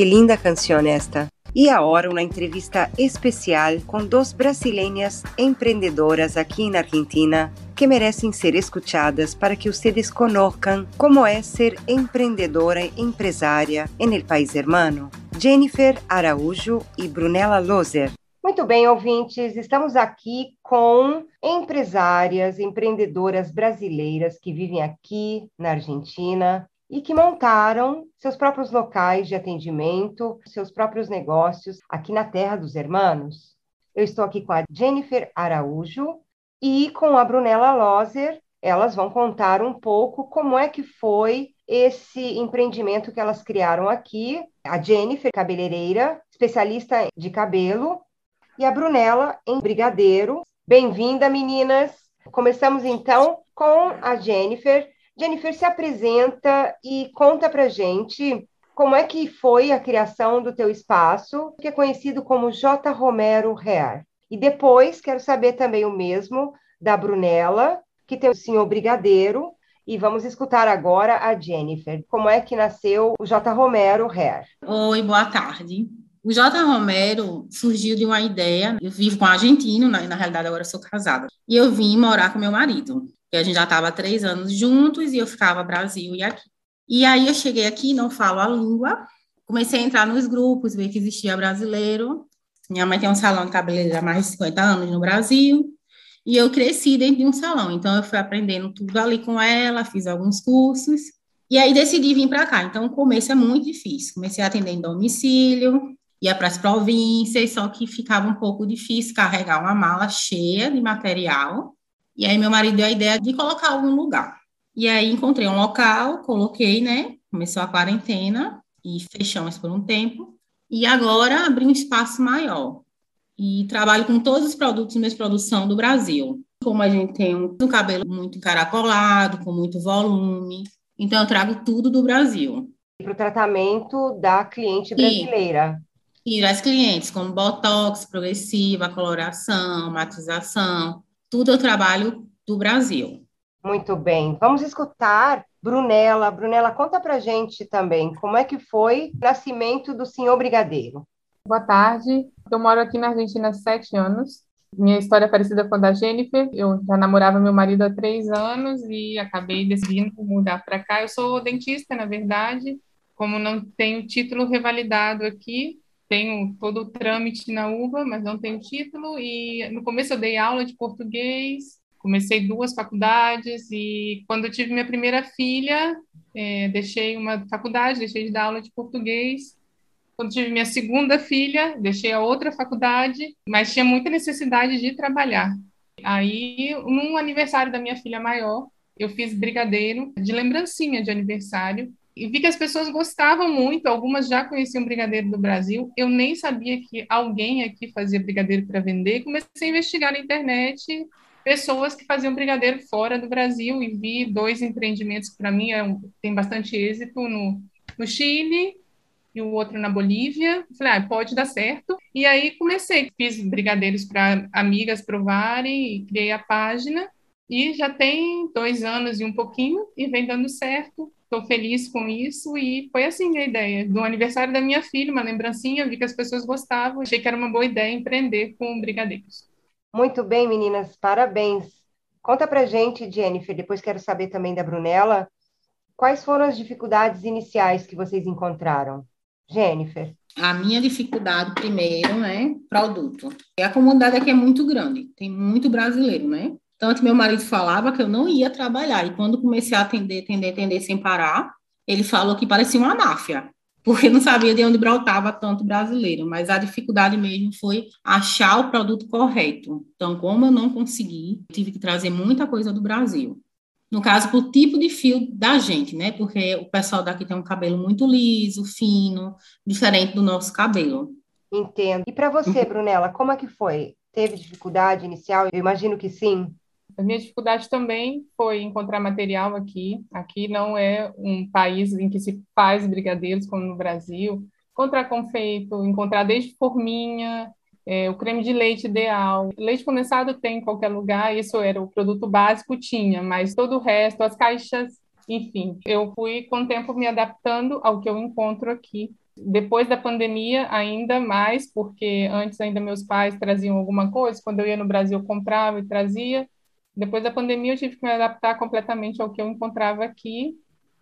Que linda canção esta. E agora uma entrevista especial com duas brasileiras empreendedoras aqui na Argentina que merecem ser escutadas para que vocês conozcan como é ser empreendedora e empresária em el país hermano. Jennifer Araújo e Brunella Lozer. Muito bem, ouvintes, estamos aqui com empresárias, empreendedoras brasileiras que vivem aqui na Argentina e que montaram seus próprios locais de atendimento, seus próprios negócios aqui na Terra dos Hermanos. Eu estou aqui com a Jennifer Araújo e com a Brunella Loser. Elas vão contar um pouco como é que foi esse empreendimento que elas criaram aqui. A Jennifer, cabeleireira, especialista de cabelo, e a Brunella em brigadeiro. Bem-vinda, meninas! Começamos então com a Jennifer. Jennifer, se apresenta e conta pra gente como é que foi a criação do teu espaço, que é conhecido como J. Romero Hair. E depois quero saber também o mesmo da Brunella, que tem o senhor Brigadeiro, e vamos escutar agora a Jennifer. Como é que nasceu o J. Romero Hair? Oi, boa tarde. O J. Romero surgiu de uma ideia. Eu vivo com um argentino, na, na realidade agora sou casada. E eu vim morar com meu marido. E a gente já estava três anos juntos e eu ficava Brasil e aqui. E aí eu cheguei aqui, não falo a língua, comecei a entrar nos grupos, ver que existia brasileiro. Minha mãe tem um salão de cabeleireiro há mais de 50 anos no Brasil. E eu cresci dentro de um salão, então eu fui aprendendo tudo ali com ela, fiz alguns cursos. E aí decidi vir para cá. Então o começo é muito difícil. Comecei a atender em domicílio, ia para as províncias, só que ficava um pouco difícil carregar uma mala cheia de material. E aí meu marido deu a ideia de colocar algum lugar. E aí encontrei um local, coloquei, né? Começou a quarentena e fechamos por um tempo. E agora abri um espaço maior. E trabalho com todos os produtos de minha produção do Brasil. Como a gente tem um, cabelo muito encaracolado, com muito volume, então eu trago tudo do Brasil. Para o tratamento da cliente brasileira. E das clientes, como botox, progressiva, coloração, matização, tudo eu trabalho do Brasil. Muito bem. Vamos escutar Brunella. Brunella, conta pra gente também como é que foi o nascimento do senhor Brigadeiro. Boa tarde. Eu moro aqui na Argentina há sete anos. Minha história é parecida com a da Jennifer. Eu já namorava meu marido há três anos e acabei decidindo mudar para cá. Eu sou dentista, na verdade. Como não tenho título revalidado aqui, tenho todo o trâmite na UBA, mas não tenho título. E no começo eu dei aula de português, comecei duas faculdades e quando eu tive minha primeira filha, é, deixei uma faculdade, deixei de dar aula de português. Quando tive minha segunda filha, deixei a outra faculdade, mas tinha muita necessidade de trabalhar. Aí, num aniversário da minha filha maior, eu fiz brigadeiro de lembrancinha de aniversário e vi que as pessoas gostavam muito, algumas já conheciam brigadeiro do Brasil. Eu nem sabia que alguém aqui fazia brigadeiro para vender. Comecei a investigar na internet pessoas que faziam brigadeiro fora do Brasil e vi dois empreendimentos que para mim é um, tem bastante êxito no, no Chile e o outro na Bolívia. Falei, ah, pode dar certo. E aí comecei, fiz brigadeiros para amigas provarem e criei a página. E já tem dois anos e um pouquinho e vem dando certo estou feliz com isso e foi assim a ideia. Do aniversário da minha filha, uma lembrancinha, vi que as pessoas gostavam, achei que era uma boa ideia empreender com brigadeiros. Muito bem, meninas, parabéns. Conta pra gente, Jennifer, depois quero saber também da Brunella, quais foram as dificuldades iniciais que vocês encontraram? Jennifer. A minha dificuldade, primeiro, né, produto. A comunidade aqui é muito grande, tem muito brasileiro, né? Tanto meu marido falava que eu não ia trabalhar. E quando comecei a atender, atender, atender sem parar, ele falou que parecia uma máfia, porque não sabia de onde brotava tanto brasileiro. Mas a dificuldade mesmo foi achar o produto correto. Então, como eu não consegui, tive que trazer muita coisa do Brasil. No caso, por tipo de fio da gente, né? Porque o pessoal daqui tem um cabelo muito liso, fino, diferente do nosso cabelo. Entendo. E para você, Brunella, como é que foi? Teve dificuldade inicial? Eu imagino que sim. A minha dificuldade também foi encontrar material aqui. Aqui não é um país em que se faz brigadeiros como no Brasil. Encontrar confeito, encontrar desde forminha, é, o creme de leite ideal. Leite condensado tem em qualquer lugar, isso era o produto básico, tinha, mas todo o resto, as caixas, enfim, eu fui com o tempo me adaptando ao que eu encontro aqui. Depois da pandemia, ainda mais, porque antes ainda meus pais traziam alguma coisa, quando eu ia no Brasil eu comprava e trazia, depois da pandemia, eu tive que me adaptar completamente ao que eu encontrava aqui.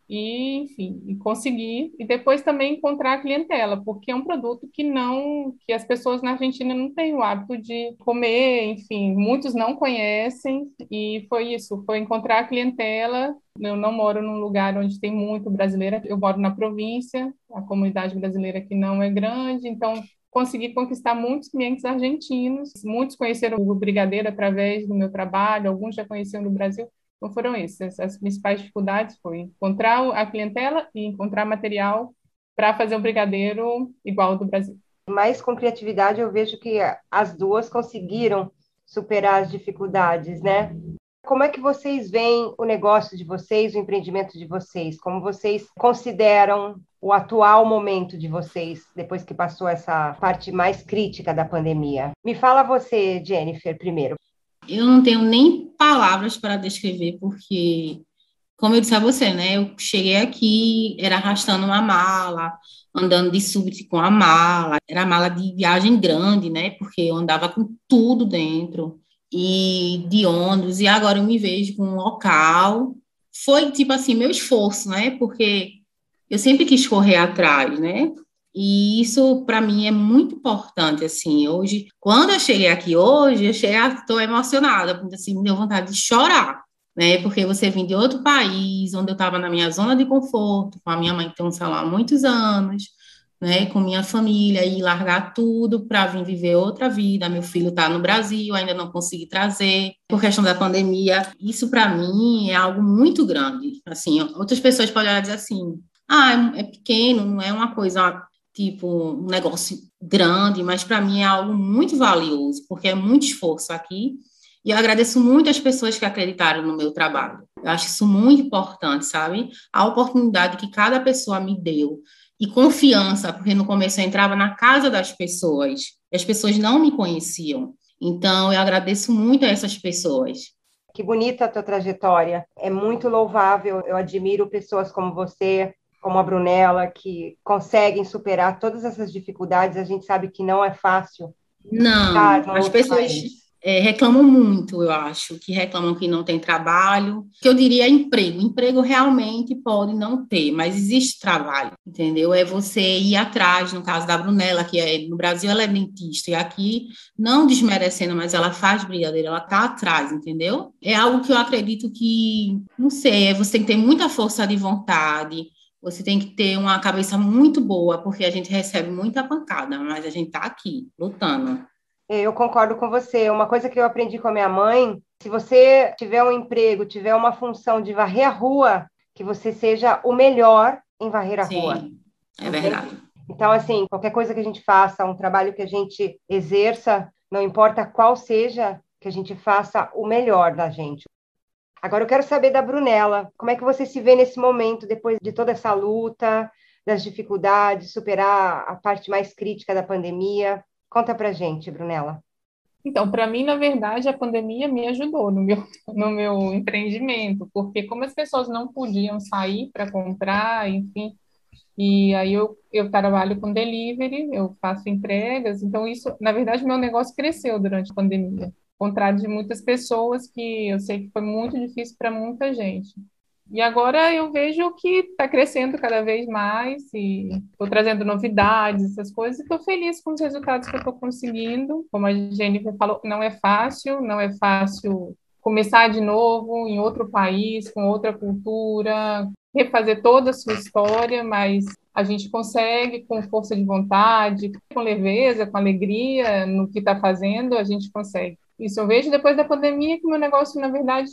e, enfim, e conseguir e depois também encontrar a clientela, porque é um produto que não, que as pessoas na Argentina não têm o hábito de comer, enfim, muitos não conhecem e foi isso, foi encontrar a clientela. Eu não moro num lugar onde tem muito brasileiro, eu moro na província, a comunidade brasileira aqui não é grande, então consegui conquistar muitos clientes argentinos. Muitos conheceram o Brigadeiro através do meu trabalho, alguns já conheciam do Brasil. Então foram essas as principais dificuldades foi encontrar a clientela e encontrar material para fazer um brigadeiro igual ao do Brasil. Mas com criatividade eu vejo que as duas conseguiram superar as dificuldades, né? Como é que vocês veem o negócio de vocês, o empreendimento de vocês? Como vocês consideram o atual momento de vocês, depois que passou essa parte mais crítica da pandemia? Me fala você, Jennifer, primeiro. Eu não tenho nem palavras para descrever, porque, como eu disse a você, né? Eu cheguei aqui, era arrastando uma mala, andando de súbito com a mala, era mala de viagem grande, né? Porque eu andava com tudo dentro e de ônibus, e agora eu me vejo com um local. Foi tipo assim, meu esforço, né? Porque eu sempre quis correr atrás, né? E isso para mim é muito importante assim. Hoje, quando eu cheguei aqui hoje, eu estou emocionada, porque assim me deu vontade de chorar, né? Porque você vem de outro país, onde eu estava na minha zona de conforto, com a minha mãe que tem um salão há muitos anos, né, com minha família e largar tudo para vir viver outra vida. Meu filho está no Brasil, ainda não consegui trazer por questão da pandemia. Isso para mim é algo muito grande. Assim, outras pessoas podem olhar e dizer assim: "Ah, é pequeno, não é uma coisa tipo um negócio grande", mas para mim é algo muito valioso, porque é muito esforço aqui. E eu agradeço muito as pessoas que acreditaram no meu trabalho. Eu acho isso muito importante, sabe? A oportunidade que cada pessoa me deu e confiança, porque no começo eu entrava na casa das pessoas, e as pessoas não me conheciam. Então, eu agradeço muito a essas pessoas. Que bonita a tua trajetória, é muito louvável. Eu admiro pessoas como você, como a Brunella, que conseguem superar todas essas dificuldades. A gente sabe que não é fácil. Não, as pessoas. País é, reclamam muito, eu acho, que reclamam que não tem trabalho, que eu diria emprego. Emprego realmente pode não ter, mas existe trabalho, entendeu? É você ir atrás, no caso da Brunella, que é, no Brasil ela é dentista, e aqui, não desmerecendo, mas ela faz brigadeira, ela tá atrás, entendeu? É algo que eu acredito que, não sei, é, você tem que ter muita força de vontade, você tem que ter uma cabeça muito boa, porque a gente recebe muita pancada, mas a gente tá aqui, lutando. Eu concordo com você. Uma coisa que eu aprendi com a minha mãe: se você tiver um emprego, tiver uma função de varrer a rua, que você seja o melhor em varrer a Sim, rua. É verdade. Então, assim, qualquer coisa que a gente faça, um trabalho que a gente exerça, não importa qual seja, que a gente faça o melhor da gente. Agora eu quero saber da Brunella, como é que você se vê nesse momento, depois de toda essa luta, das dificuldades, superar a parte mais crítica da pandemia? Conta pra gente, Brunella. Então, para mim, na verdade, a pandemia me ajudou no meu, <laughs> no meu empreendimento, porque como as pessoas não podiam sair para comprar, enfim, e aí eu, eu trabalho com delivery, eu faço entregas, então isso, na verdade, meu negócio cresceu durante a pandemia, ao contrário de muitas pessoas que eu sei que foi muito difícil para muita gente. E agora eu vejo que está crescendo cada vez mais e estou trazendo novidades, essas coisas, e estou feliz com os resultados que estou conseguindo. Como a Jennifer falou, não é fácil, não é fácil começar de novo em outro país, com outra cultura, refazer toda a sua história, mas a gente consegue com força de vontade, com leveza, com alegria no que está fazendo, a gente consegue. Isso eu vejo depois da pandemia que meu negócio, na verdade,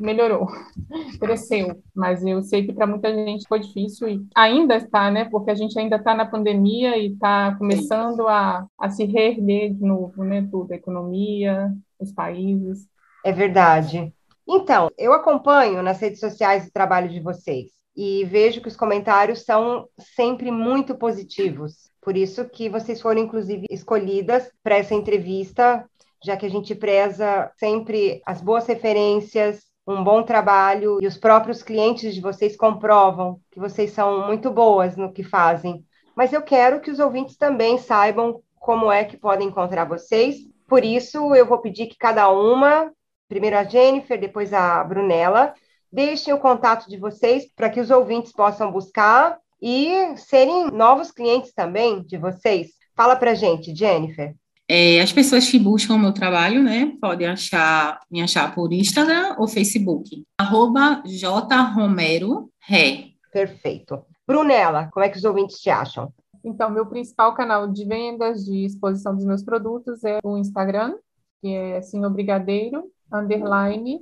melhorou, <laughs> cresceu. Mas eu sei que para muita gente foi difícil e ainda está, né? Porque a gente ainda está na pandemia e está começando a, a se reerguer de novo, né? Tudo, a economia, os países. É verdade. Então, eu acompanho nas redes sociais o trabalho de vocês e vejo que os comentários são sempre muito positivos. Por isso que vocês foram, inclusive, escolhidas para essa entrevista já que a gente preza sempre as boas referências, um bom trabalho e os próprios clientes de vocês comprovam que vocês são muito boas no que fazem. Mas eu quero que os ouvintes também saibam como é que podem encontrar vocês. Por isso, eu vou pedir que cada uma, primeiro a Jennifer, depois a Brunella, Deixem o contato de vocês para que os ouvintes possam buscar e serem novos clientes também de vocês. Fala para gente, Jennifer. É, as pessoas que buscam o meu trabalho, né, podem achar, me achar por Instagram ou Facebook. Arroba jromero, ré. Perfeito. Brunella, como é que os ouvintes te acham? Então, meu principal canal de vendas, de exposição dos meus produtos é o Instagram, que é Senhor Brigadeiro, underline,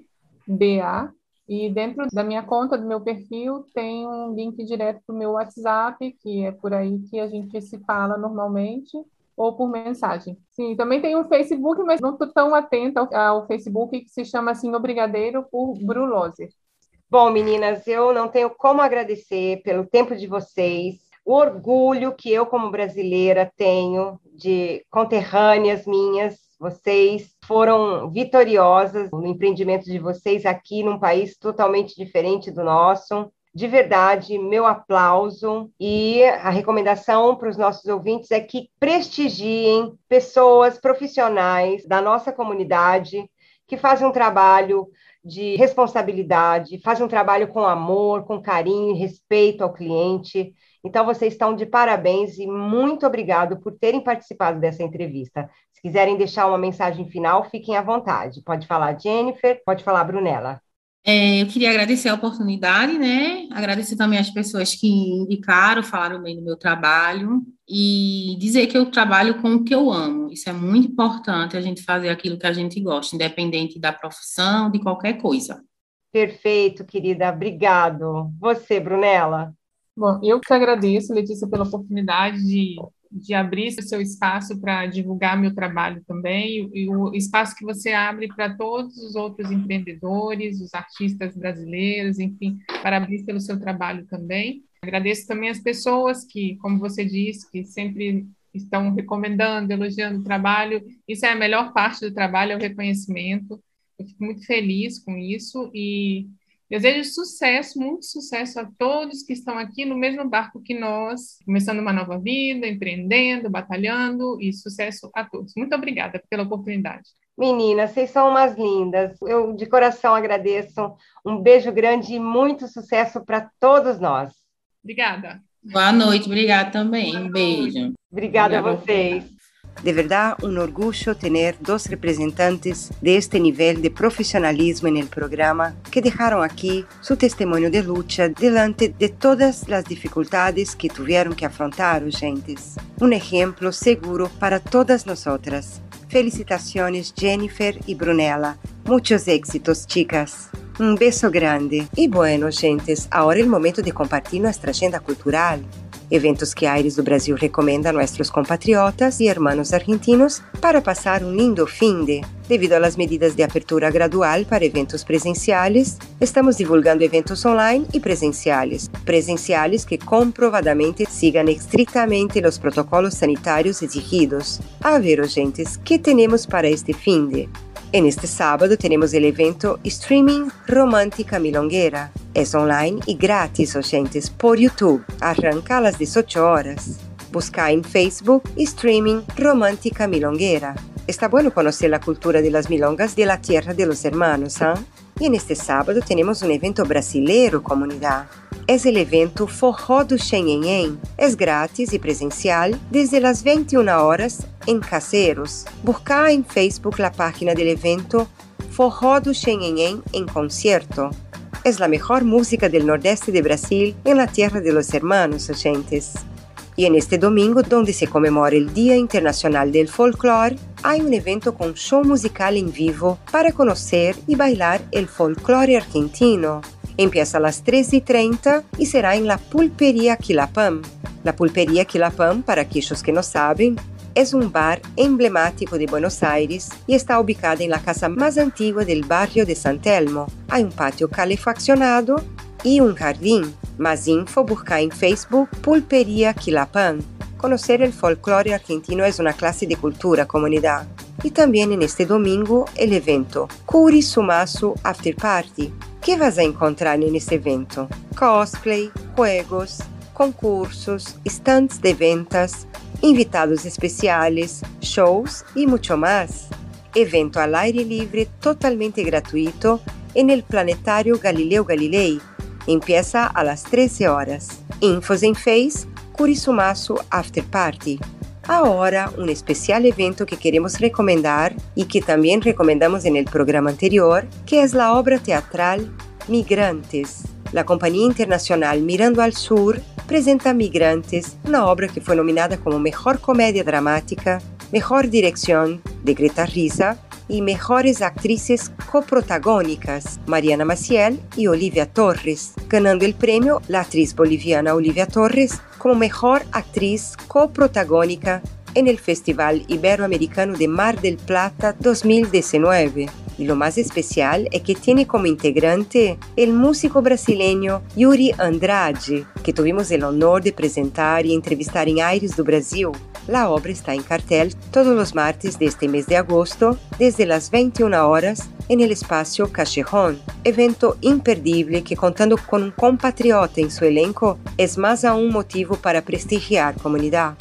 BA. E dentro da minha conta, do meu perfil, tem um link direto para o meu WhatsApp, que é por aí que a gente se fala normalmente ou por mensagem. Sim, também tem um Facebook, mas não estou tão atenta ao, ao, Facebook, que se chama assim Brigadeiro por Bruloser. Bom, meninas, eu não tenho como agradecer pelo tempo de vocês, o orgulho que eu, como brasileira, tenho de conterrâneas minhas. Vocês foram vitoriosas no empreendimento de vocês aqui num país totalmente diferente do nosso de verdade, meu aplauso e a recomendação para os nossos ouvintes é que prestigiem pessoas profissionais da nossa comunidade que fazem um trabalho de responsabilidade, fazem um trabalho com amor, com carinho e respeito ao cliente. Então, vocês estão de parabéns e muito obrigado por terem participado dessa entrevista. Se quiserem deixar uma mensagem final, fiquem à vontade. Pode falar Jennifer, pode falar Brunella. É, eu queria agradecer a oportunidade, né? Agradecer também as pessoas que indicaram, falaram bem do meu trabalho e dizer que eu trabalho com o que eu amo. Isso é muito importante, a gente fazer aquilo que a gente gosta, independente da profissão, de qualquer coisa. Perfeito, querida. Obrigado. Você, Brunella? Bom, eu que agradeço, Letícia, pela oportunidade de de abrir seu espaço para divulgar meu trabalho também, e o espaço que você abre para todos os outros empreendedores, os artistas brasileiros, enfim, parabéns pelo seu trabalho também. Agradeço também as pessoas que, como você disse, que sempre estão recomendando, elogiando o trabalho. Isso é a melhor parte do trabalho, é o reconhecimento. Eu fico muito feliz com isso e Desejo sucesso, muito sucesso a todos que estão aqui no mesmo barco que nós, começando uma nova vida, empreendendo, batalhando e sucesso a todos. Muito obrigada pela oportunidade. Meninas, vocês são umas lindas. Eu de coração agradeço. Um beijo grande e muito sucesso para todos nós. Obrigada. Boa noite, obrigada também. Um beijo. Obrigada, obrigada a vocês. De verdad, un orgullo tener dos representantes de este nivel de profesionalismo en el programa que dejaron aquí su testimonio de lucha delante de todas las dificultades que tuvieron que afrontar oyentes. Un ejemplo seguro para todas nosotras. Felicitaciones Jennifer y Brunella. Muchos éxitos, chicas. Un beso grande. Y bueno, gentes, ahora el momento de compartir nuestra agenda cultural. Eventos que Aires do Brasil recomenda a nossos compatriotas e hermanos argentinos para passar um lindo fim de. Devido às medidas de apertura gradual para eventos presenciais, estamos divulgando eventos online e presenciais. Presenciais que comprovadamente sigam estritamente os protocolos sanitários exigidos. A ver, oyentes, que temos para este fim de? En este sábado tenemos el evento Streaming Romántica Milonguera. Es online y gratis, oyentes, por YouTube. Arranca a las 18 horas. Busca en Facebook Streaming Romántica Milonguera. Está bueno conocer la cultura de las milongas de la tierra de los hermanos, ¿ah? Y en este sábado tenemos un evento brasilero, comunidad. Es el evento Forró do Xenhenhen. Es gratis y presencial desde las 21 horas en Caseros. Busca en Facebook la página del evento Forró do Xenhenhen en concierto. Es la mejor música del nordeste de Brasil en la tierra de los hermanos oyentes. Y en este domingo, donde se conmemora el Día Internacional del Folclore, hay un evento con show musical en vivo para conocer y bailar el folclore argentino. Empieza a las 13h30 y será en la Pulpería Quilapam. La Pulpería Quilapam, para aquellos que no saben, es un bar emblemático de Buenos Aires y está ubicada en la casa más antigua del barrio de San Telmo. Hay un patio calefaccionado y un jardín. Más info busca en Facebook Pulpería Quilapam. Conocer el folclore argentino es una clase de cultura, comunidad. Y también en este domingo el evento Curi Sumasu After Party, que vas a encontrar nesse evento? Cosplay, juegos, concursos, stands de ventas, invitados especiais, shows e muito mais. Evento al aire livre totalmente gratuito en el Planetario Galileo Galilei. Empieza a las 13 horas. Infos em Face, Curisumaço After Party. Ahora, un especial evento que queremos recomendar y que también recomendamos en el programa anterior, que es la obra teatral Migrantes. La compañía internacional Mirando al Sur presenta Migrantes, una obra que fue nominada como Mejor Comedia Dramática, Mejor Dirección de Greta Risa y Mejores Actrices Coprotagónicas, Mariana Maciel y Olivia Torres, ganando el premio la actriz boliviana Olivia Torres como Mejor Actriz Coprotagónica en el Festival Iberoamericano de Mar del Plata 2019. Y lo más especial es que tiene como integrante el músico brasileño Yuri Andrade, que tuvimos el honor de presentar y entrevistar en Aires do Brasil. La obra está en cartel todos los martes de este mes de agosto, desde las 21 horas, en el espacio Cachejón, evento imperdible que contando con un compatriota en su elenco es más aún motivo para prestigiar comunidad.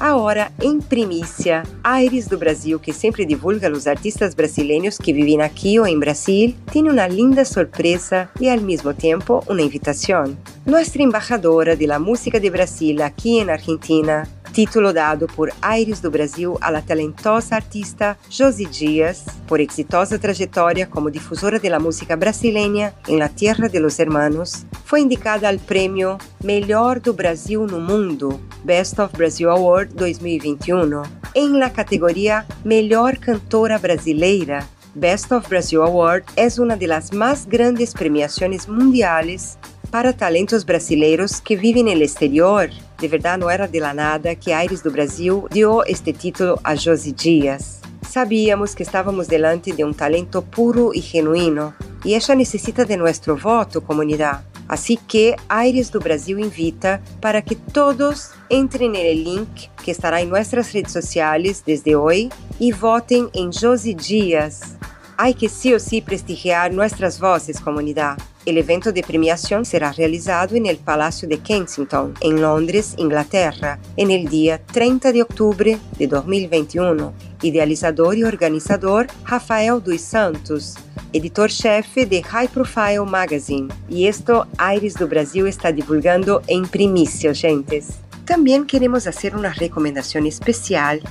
Agora, em primícia, Aires do Brasil, que sempre divulga os artistas brasileiros que vivem aqui ou em Brasil, tem uma linda surpresa e, ao mesmo tempo, uma invitação. Nossa embajadora de la música de Brasil aqui em Argentina, título dado por Aires do Brasil a la talentosa artista Josi Dias, por exitosa trajetória como difusora de la música brasileña em la tierra de los hermanos, foi indicada ao prêmio Melhor do Brasil no Mundo, Best of Brazil Award 2021, em la categoria Melhor Cantora Brasileira. Best of Brazil Award é uma das mais grandes premiações mundiais para talentos brasileiros que vivem no exterior. De verdade, não era de la nada que Aires do Brasil deu este título a Josi Dias. Sabíamos que estávamos delante de um talento puro e genuíno, e ela necessita de nosso voto, comunidade. Assim que Aires do Brasil invita para que todos entrem no link que estará em nossas redes sociais desde hoje e votem em Josi Dias. Hay que sí o sí prestigiar nuestras voces, comunidad. El evento de premiación será realizado en el Palacio de Kensington, en Londres, Inglaterra, el día 30 de octubre de 2021. Idealizador y organizador Rafael dos Santos, editor-chefe de High Profile Magazine. Y esto Aires do Brasil está divulgando en primicia, gentes. También queremos hacer una recomendación especial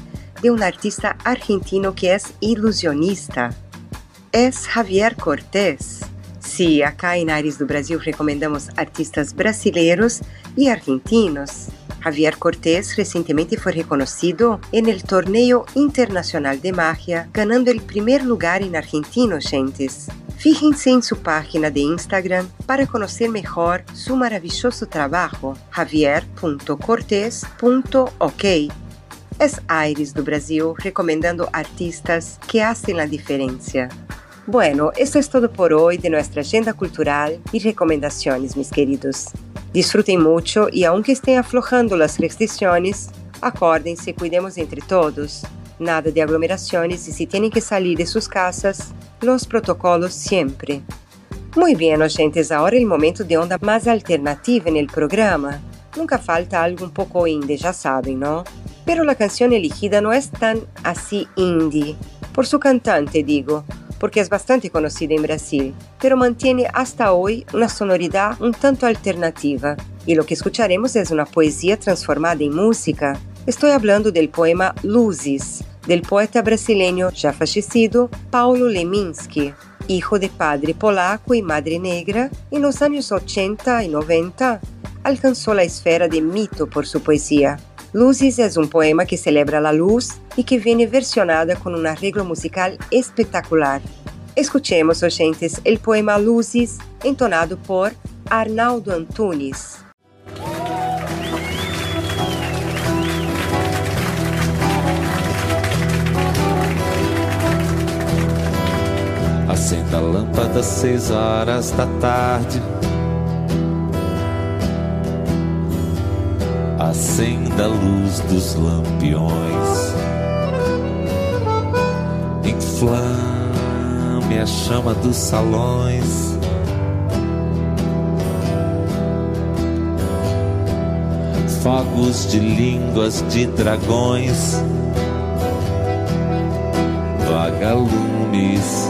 de un artista argentino que es ilusionista. Es Javier Cortés. Sí, acá en Aires do Brasil recomendamos artistas brasileiros y argentinos. Javier Cortés recientemente fue reconocido en el Torneo Internacional de Magia, ganando el primer lugar en argentino, gentes. Fíjense en su página de Instagram para conocer mejor su maravilloso trabajo, javier.cortés.ok. Es Aires do Brasil recomendando artistas que hacen la diferencia. Bueno, esto es todo por hoy de nuestra agenda cultural y recomendaciones, mis queridos. Disfruten mucho y aunque estén aflojando las restricciones, acórdense, cuidemos entre todos. Nada de aglomeraciones y si tienen que salir de sus casas, los protocolos siempre. Muy bien, oyentes, ahora el momento de onda más alternativa en el programa. Nunca falta algo un poco indie, ya saben, ¿no? Pero la canción elegida no es tan así indie, por su cantante, digo, porque es bastante conocida en Brasil, pero mantiene hasta hoy una sonoridad un tanto alternativa. Y lo que escucharemos es una poesía transformada en música. Estoy hablando del poema Luzes, del poeta brasileño ya fallecido Paulo Leminski, hijo de padre polaco y madre negra, en los años 80 y 90 alcanzó la esfera de mito por su poesía. Luzes es un poema que celebra la luz y que viene versionada con un arreglo musical espectacular. Escuchemos, oyentes, el poema Luzes, entonado por Arnaldo Antunes. Acenda a lâmpada às seis horas da tarde. Acenda a luz dos lampiões. Inflame a chama dos salões. Fogos de línguas de dragões. Vagalumes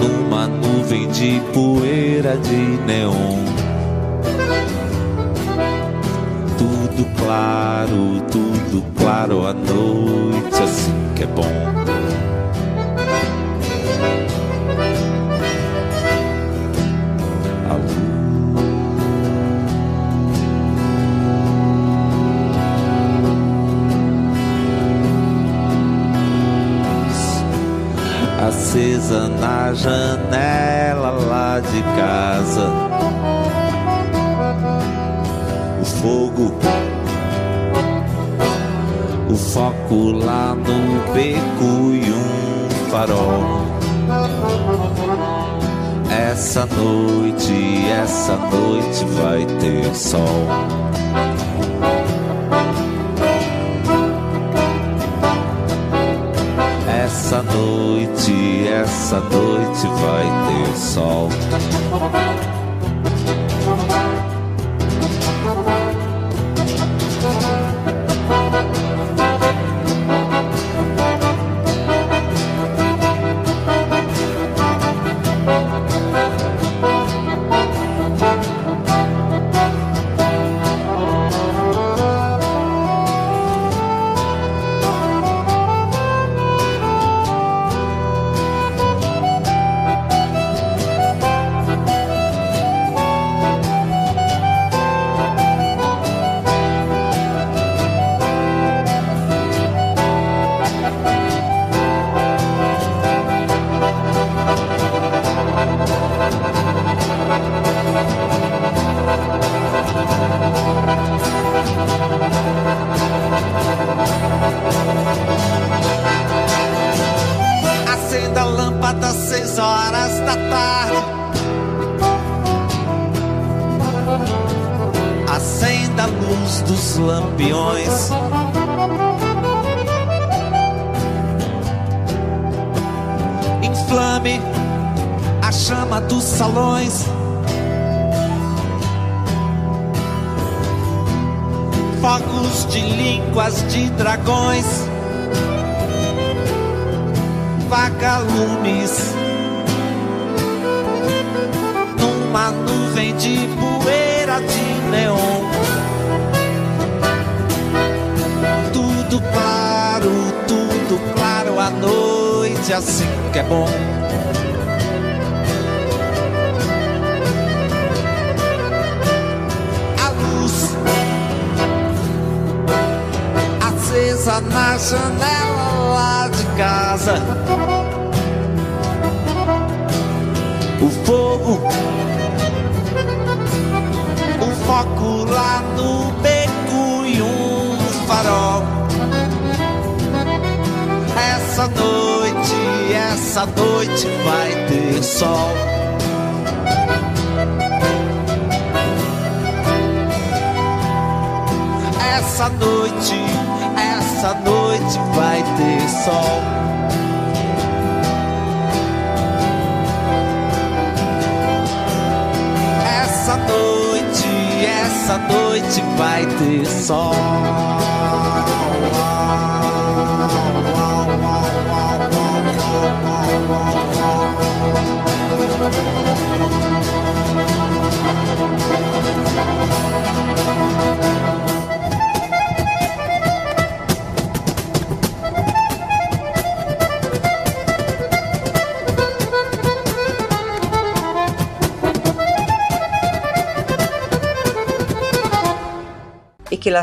numa nuvem de poeira de neon. Tudo claro, tudo claro à noite, assim que é bom. A acesa na janela lá de casa. O fogo, o foco lá no beco e um farol. Essa noite, essa noite vai ter sol. Essa noite, essa noite vai ter sol.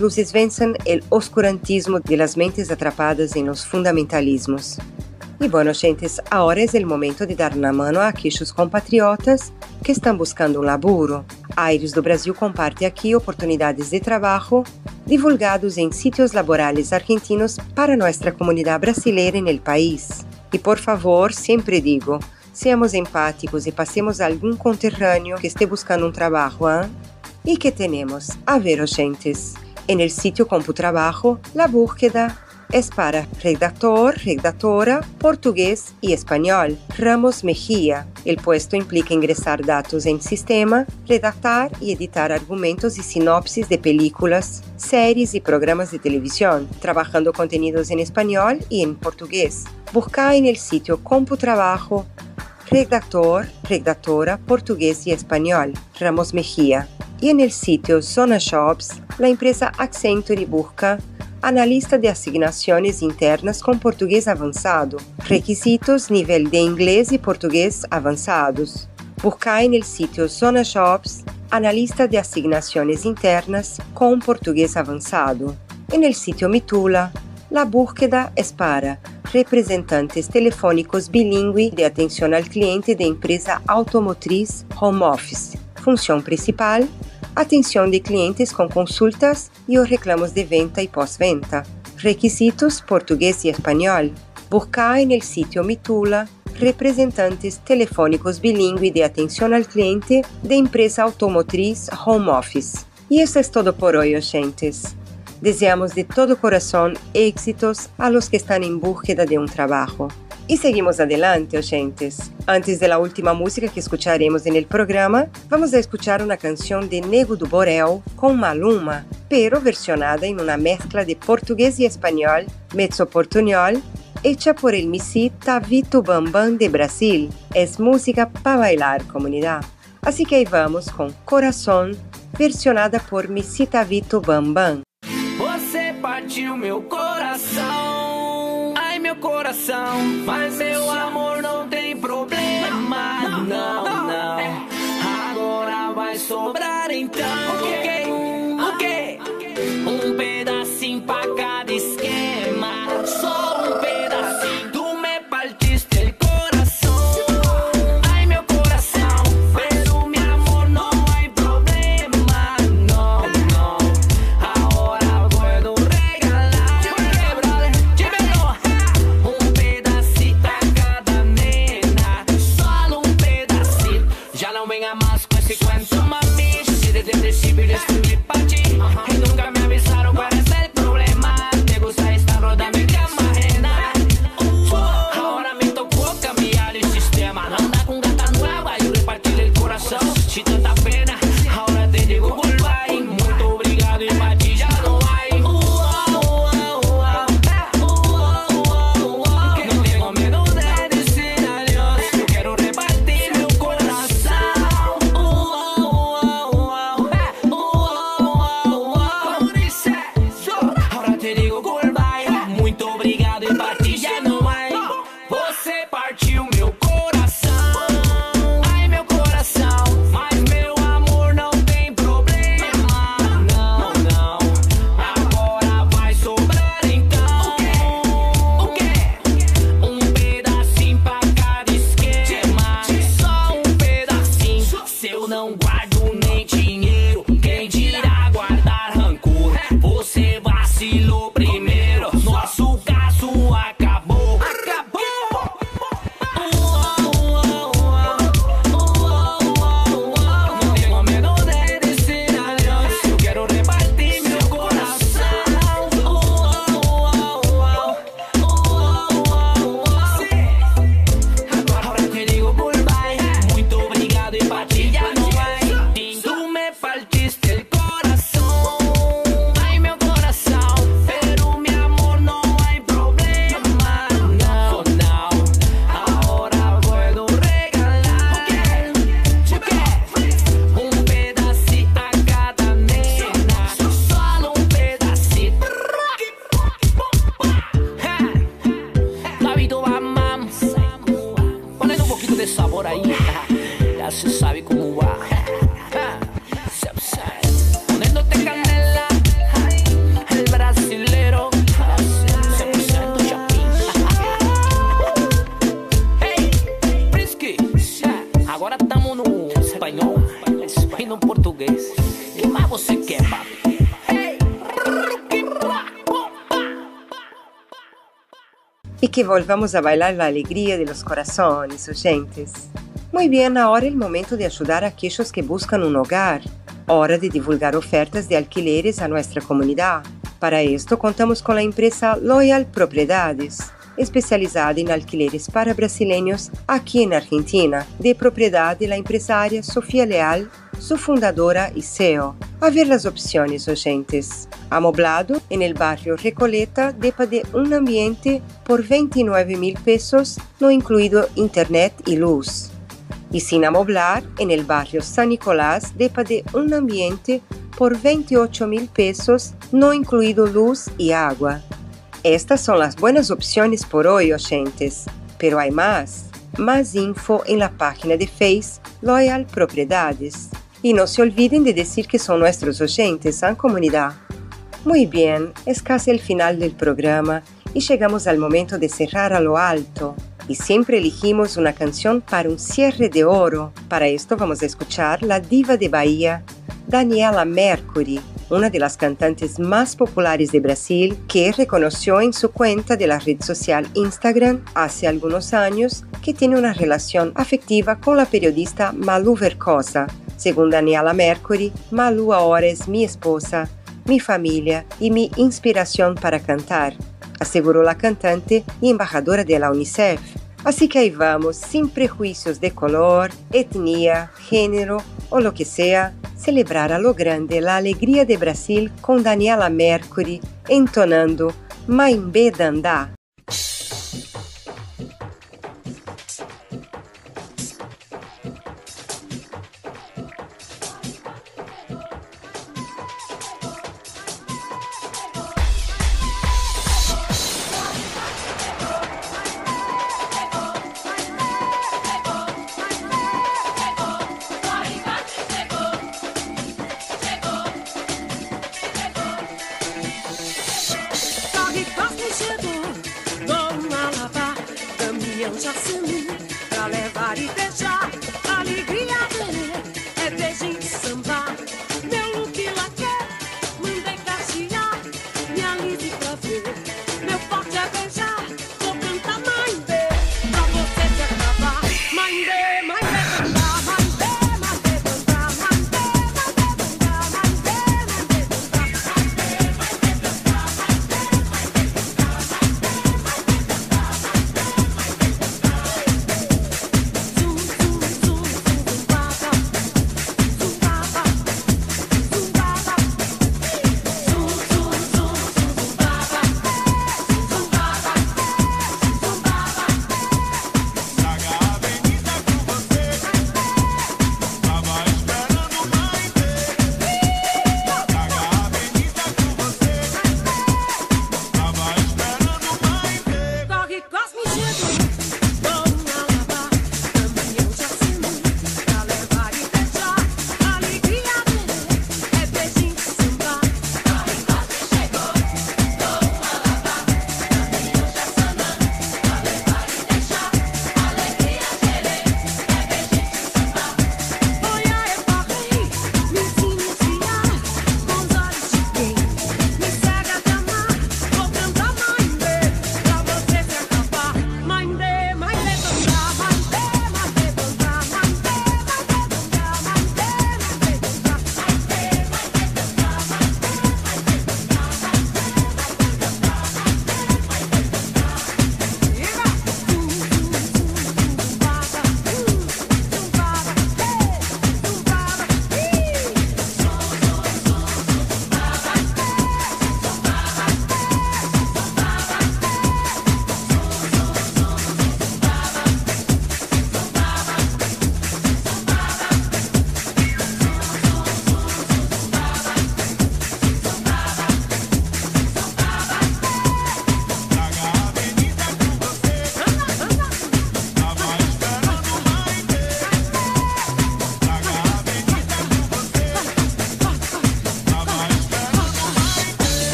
Que luces venzan el oscurantismo de las mentes atrapadas en los fundamentalismos. E bueno, gentes, agora é o momento de dar na mano a aqueles compatriotas que estão buscando um laburo. Aires do Brasil comparte aqui oportunidades de trabalho divulgados em sítios laborais argentinos para nossa comunidade brasileira no país. E por favor, sempre digo, seamos empáticos e passemos a algum conterrâneo que esteja buscando um trabalho, hein? ¿Y qué tenemos? A ver, oyentes. En el sitio CompuTrabajo, la búsqueda es para redactor, redactora, portugués y español. Ramos Mejía. El puesto implica ingresar datos en sistema, redactar y editar argumentos y sinopsis de películas, series y programas de televisión, trabajando contenidos en español y en portugués. Busca en el sitio CompuTrabajo redactor, redactora portugués y español, Ramos Mejía. Y en el Zona Shops, la empresa Accenture busca analista de asignações internas com português avançado, requisitos nível de inglês e português avançados. Buscar no sítio Zona Shops analista de asignações internas com português avançado. No sítio Mitula, a búsqueda é para representantes telefônicos bilíngue de atenção ao cliente de empresa automotriz home office. Função principal: atenção de clientes com consultas e os reclamos de venda e pós-venda. Requisitos português e espanhol. Buscar no sítio Mitula representantes telefônicos bilíngue de atenção ao cliente de empresa automotriz home office. E isso é todo por hoje, oyentes. Deseamos de todo corazón éxitos a los que están en búsqueda de un trabajo. Y seguimos adelante, oyentes. Antes de la última música que escucharemos en el programa, vamos a escuchar una canción de Nego do Borel con Maluma, pero versionada en una mezcla de portugués y español, mezzo portuñol, hecha por el misita Vito Bambam de Brasil. Es música para bailar, comunidad. Así que ahí vamos con Corazón, versionada por Misita Vito Bambam. Partiu meu coração, ai meu coração. Mas meu amor não tem problema, não, não. Agora vai sobrar então. O quê? O quê? Um pedacinho pra cada que volvamos a bailar la alegría de los corazones, oyentes. Muy bien, ahora el momento de ayudar a aquellos que buscan un hogar. Hora de divulgar ofertas de alquileres a nuestra comunidad. Para esto contamos con la empresa Loyal Propiedades, especializada en alquileres para brasileños aquí en Argentina, de propiedad de la empresaria Sofía Leal, su fundadora y CEO. A ver las opciones, oyentes. Amoblado en el barrio Recoleta depa de un ambiente por 29 mil pesos, no incluido internet y luz. Y sin amoblar en el barrio San Nicolás depa de un ambiente por 28 mil pesos, no incluido luz y agua. Estas son las buenas opciones por hoy, oyentes. Pero hay más. Más info en la página de Face Loyal Propiedades. Y no se olviden de decir que son nuestros oyentes, ¿ah, comunidad? Muy bien, es casi el final del programa y llegamos al momento de cerrar a lo alto. Y siempre elegimos una canción para un cierre de oro. Para esto vamos a escuchar la diva de Bahía, Daniela Mercury, una de las cantantes más populares de Brasil, que reconoció en su cuenta de la red social Instagram hace algunos años que tiene una relación afectiva con la periodista Malu Vercosa. Según Daniela Mercury, Malu ahora es mi esposa, mi familia y mi inspiración para cantar, aseguró la cantante y embajadora de la UNICEF. Así que ahí vamos, sin prejuicios de color, etnia, género o lo que sea, celebrar a lo grande la alegría de Brasil con Daniela Mercury entonando Maimbé Dandá.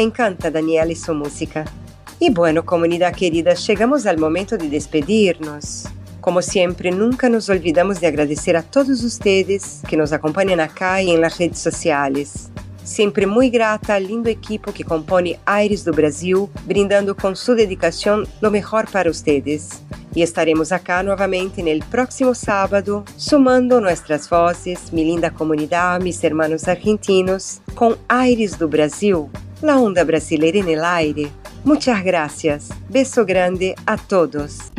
Me encanta Daniela e sua música. E bueno, comunidade querida, chegamos ao momento de despedir-nos. Como sempre, nunca nos olvidamos de agradecer a todos ustedes que nos acompanham acá e nas redes sociais. Sempre muito grata ao lindo equipo que compõe Aires do Brasil, brindando com sua dedicação lo melhor para ustedes. E estaremos acá novamente no próximo sábado, sumando nossas vozes, mi linda comunidade, mis hermanos argentinos, com Aires do Brasil, la onda brasileira en el aire. Muchas gracias. Beso grande a todos.